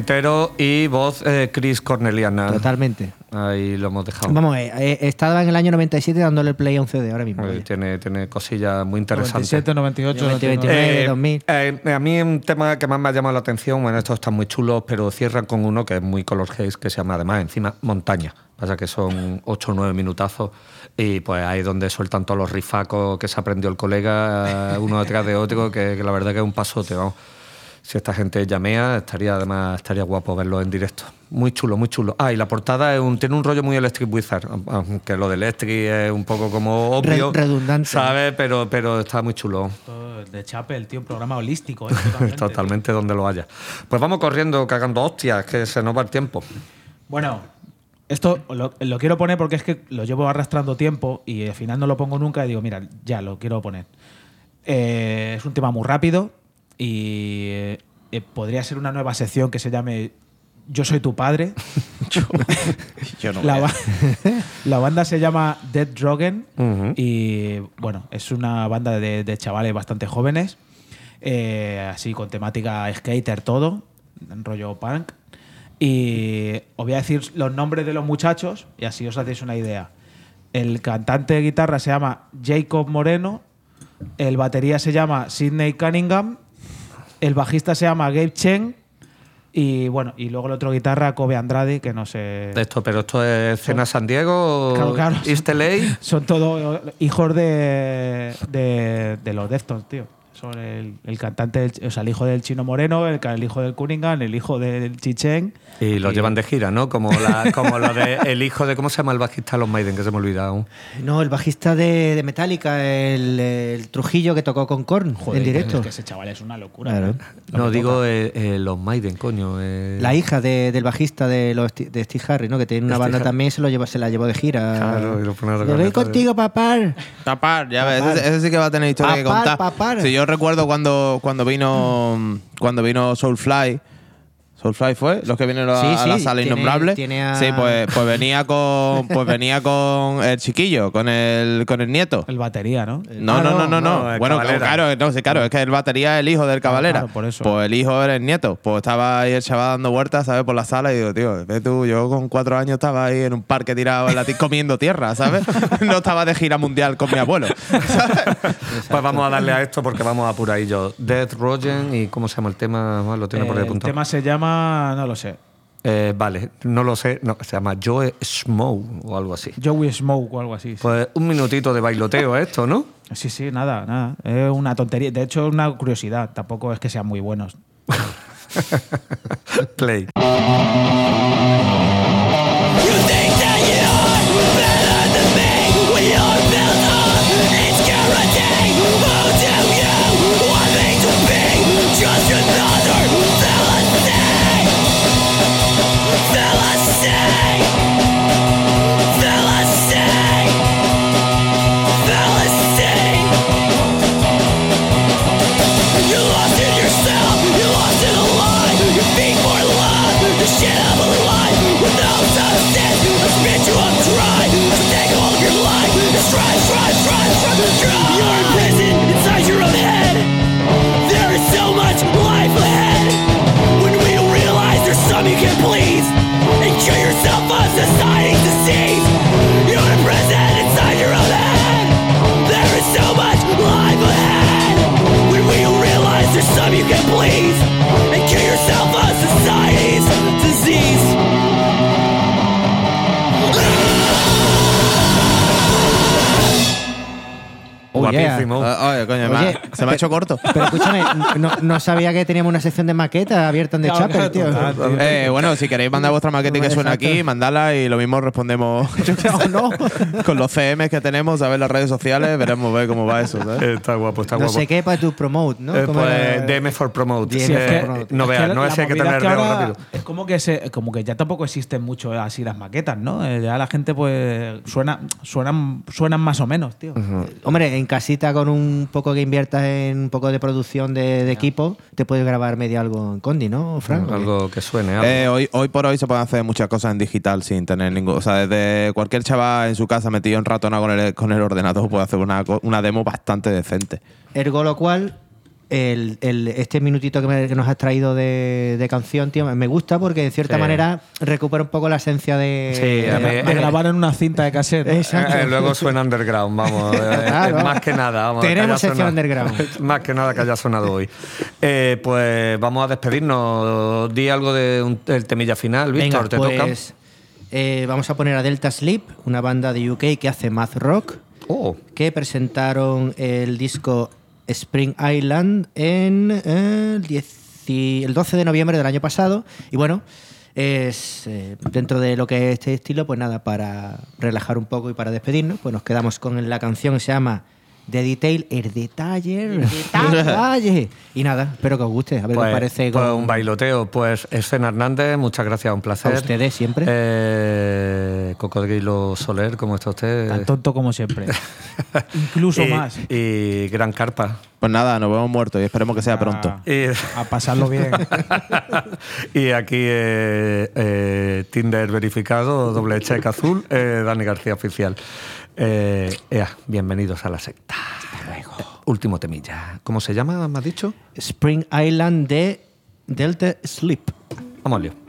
Noventero y voz eh, Chris Corneliana. Totalmente. Ahí lo hemos dejado. Vamos, eh, eh, estaba en el año 97 dándole play a un CD ahora mismo. Eh, tiene, tiene cosillas muy interesantes. 97, 98, 97, 99. 29, 2000. eh, a mí un tema que más me ha llamado la atención, bueno, estos están muy chulos, pero cierran con uno que es muy color haze, que se llama además encima Montaña. Pasa que son 8 o 9 minutazos y pues ahí es donde sueltan todos los rifacos que se aprendió el colega, eh, uno detrás de otro, que, que la verdad que es un pasote, vamos. Si esta gente llamea, estaría además estaría guapo verlo en directo. Muy chulo, muy chulo. Ah, y la portada es un, tiene un rollo muy Electric Wizard, aunque lo de Electric es un poco como obvio. Re- redundante. ¿Sabes? Pero, pero está muy chulo. De Chapel, tío, un programa holístico, ¿eh? [laughs] Totalmente. Totalmente donde lo haya. Pues vamos corriendo, cagando hostias, que se nos va el tiempo. Bueno, esto lo, lo quiero poner porque es que lo llevo arrastrando tiempo y al final no lo pongo nunca y digo, mira, ya lo quiero poner. Eh, es un tema muy rápido y eh, eh, podría ser una nueva sección que se llame Yo soy tu padre. [laughs] Yo no la, ba- [laughs] la banda se llama Dead Drogen y bueno, es una banda de, de chavales bastante jóvenes, eh, así con temática skater todo, en rollo punk. Y os voy a decir los nombres de los muchachos y así os hacéis una idea. El cantante de guitarra se llama Jacob Moreno, el batería se llama Sidney Cunningham, el bajista se llama Gabe Chen y bueno, y luego el otro guitarra Kobe Andrade, que no sé... Esto, pero esto es Cena San Diego, Claro, claro. East LA. [laughs] Son todos hijos de, de, de los Deftones, tío. Son el, el cantante, del- o sea, el hijo del Chino Moreno, el, el hijo del Cunningham, el hijo del Chichen. Y lo llevan de gira, ¿no? Como, la, [laughs] como lo de el hijo de. ¿Cómo se llama el bajista de los Maiden? Que se me ha olvidado. No, el bajista de, de Metallica, el, el Trujillo que tocó con Korn Joder, en directo. Es que ese chaval es una locura. Claro. ¿no? No, digo eh, eh, los Maiden, coño. eh. La hija de- del bajista de, los, de Steve Harris, ¿no? Que tiene una Steve banda también, se, lo lleva, se la llevó de gira. Claro, y lo pone a Yo voy contigo, papá. Tapar, ya ves, Papar. ese, ese sí que va a tener historia que Papar, contar. papar. Si yo recuerdo cuando, cuando vino cuando vino Soulfly. Soulfly fue, los que vinieron a, Sí, a la sí, sala tiene- innombrable. tiene a- Sí, pues, pues venía con [laughs] pues venía con el chiquillo, con el con el nieto. El batería, ¿no? No, Ah, no, no, no, no, no. no, el bueno, Cavalera. claro, no, sí, claro, es que el batería es el hijo del cabalera. claro, por eso. Pues el hijo era el nieto. Pues estaba ahí el chaval dando vueltas, ¿sabes? Por la sala y digo, tío, ve tú, yo con cuatro años estaba ahí en un parque tirado en la [laughs] comiendo tierra, ¿sabes? [laughs] no estaba de gira mundial con mi abuelo. ¿sabes? Pues vamos a darle a esto porque vamos a apuradillo. Death Rogen y ¿cómo se llama el tema? Lo tiene por ahí el apuntado. tema se llama, no lo sé, Eh, vale, no lo sé. No, se llama Joe Smoke o algo así. Joey Smoke o algo así. sí. Pues un minutito de bailoteo esto, ¿no? Sí, sí, nada, nada. Es una tontería. De hecho, es una curiosidad. Tampoco es que sean muy buenos. [laughs] Play. Yeah. Ah, Oye, coño, me ha- Oye, se me ha hecho corto. Pero escúchame, no, no sabía que teníamos una sección de maqueta abierta en The Claro, Chapel, tío. claro, total, tío. Eh, bueno, si queréis mandar vuestra maqueta y que suene Exacto. aquí, mandadla y lo mismo respondemos [laughs] No, no. [laughs] con los CMs que tenemos, ¿sabes? Las redes sociales, veremos ver cómo va eso, ¿sabes? Está guapo, está No guapo. sé qué para tu promote, ¿no? Eh, ¿Cómo pues? DM for Promote. DM Sí, for Promote. no veas, que no es que hay que movida tener rápido. Es como que, se, como que ya tampoco existen mucho así las maquetas, ¿no? Eh, Ya la gente, pues, suena, suenan, suenan más o menos, tío. Hombre, en casita con un poco que inviertas en un poco de producción de, de equipo, te puedes grabar medio algo en Condi, ¿no, Frank? Algo que suene. algo. Eh, hoy, hoy por hoy se pueden hacer muchas cosas en digital sin tener ningún. O sea, desde cualquier chaval en su casa metido en ratona con el, con el ordenador puede hacer una, una demo bastante decente. Ergo lo cual, el- el- este minutito que, me- que nos has traído de, de canción, tío, me gusta porque en cierta Sí. manera recupera un poco la esencia de, Sí, a mí- De grabar en una cinta de cassette. ¿no? Exacto. Eh, luego suena underground, vamos. eh, [laughs] Claro. eh, más que nada. Vamos, que Tenemos sección sonado- underground. [laughs] Más que nada que haya sonado hoy. Eh, pues vamos a despedirnos. Di algo de del temilla final, Víctor. ¿Te toca? pues eh, vamos a poner a Delta Sleep, una banda de UK que hace math rock, Oh, que presentaron el disco Spring Island en eh, el, 10 y- el 12 de noviembre del año pasado. Y bueno, es eh, dentro de lo que es este estilo, pues nada, para relajar un poco y para despedirnos, pues nos quedamos con la canción que se llama The Detail, el detalle, el [laughs] detalle. y nada, espero que os guste, a ver qué pues, os parece. pues con- un bailoteo. Pues Escena Hernández, muchas gracias, un placer. A ustedes siempre. Eh, Cocodrilo Soler, ¿cómo está usted? Tan tonto como siempre. [laughs] Incluso y, más. Y Gran Carpa. Pues nada, nos vemos muertos y esperemos que sea pronto. Y, A pasarlo bien. [laughs] y aquí eh, eh, Tinder verificado, doble check azul, eh, Dani García oficial. Eh, ea, bienvenidos a la secta. Hasta luego. último temilla. ¿Cómo se llama, me has dicho? Spring Island de Delta Sleep. Vamos.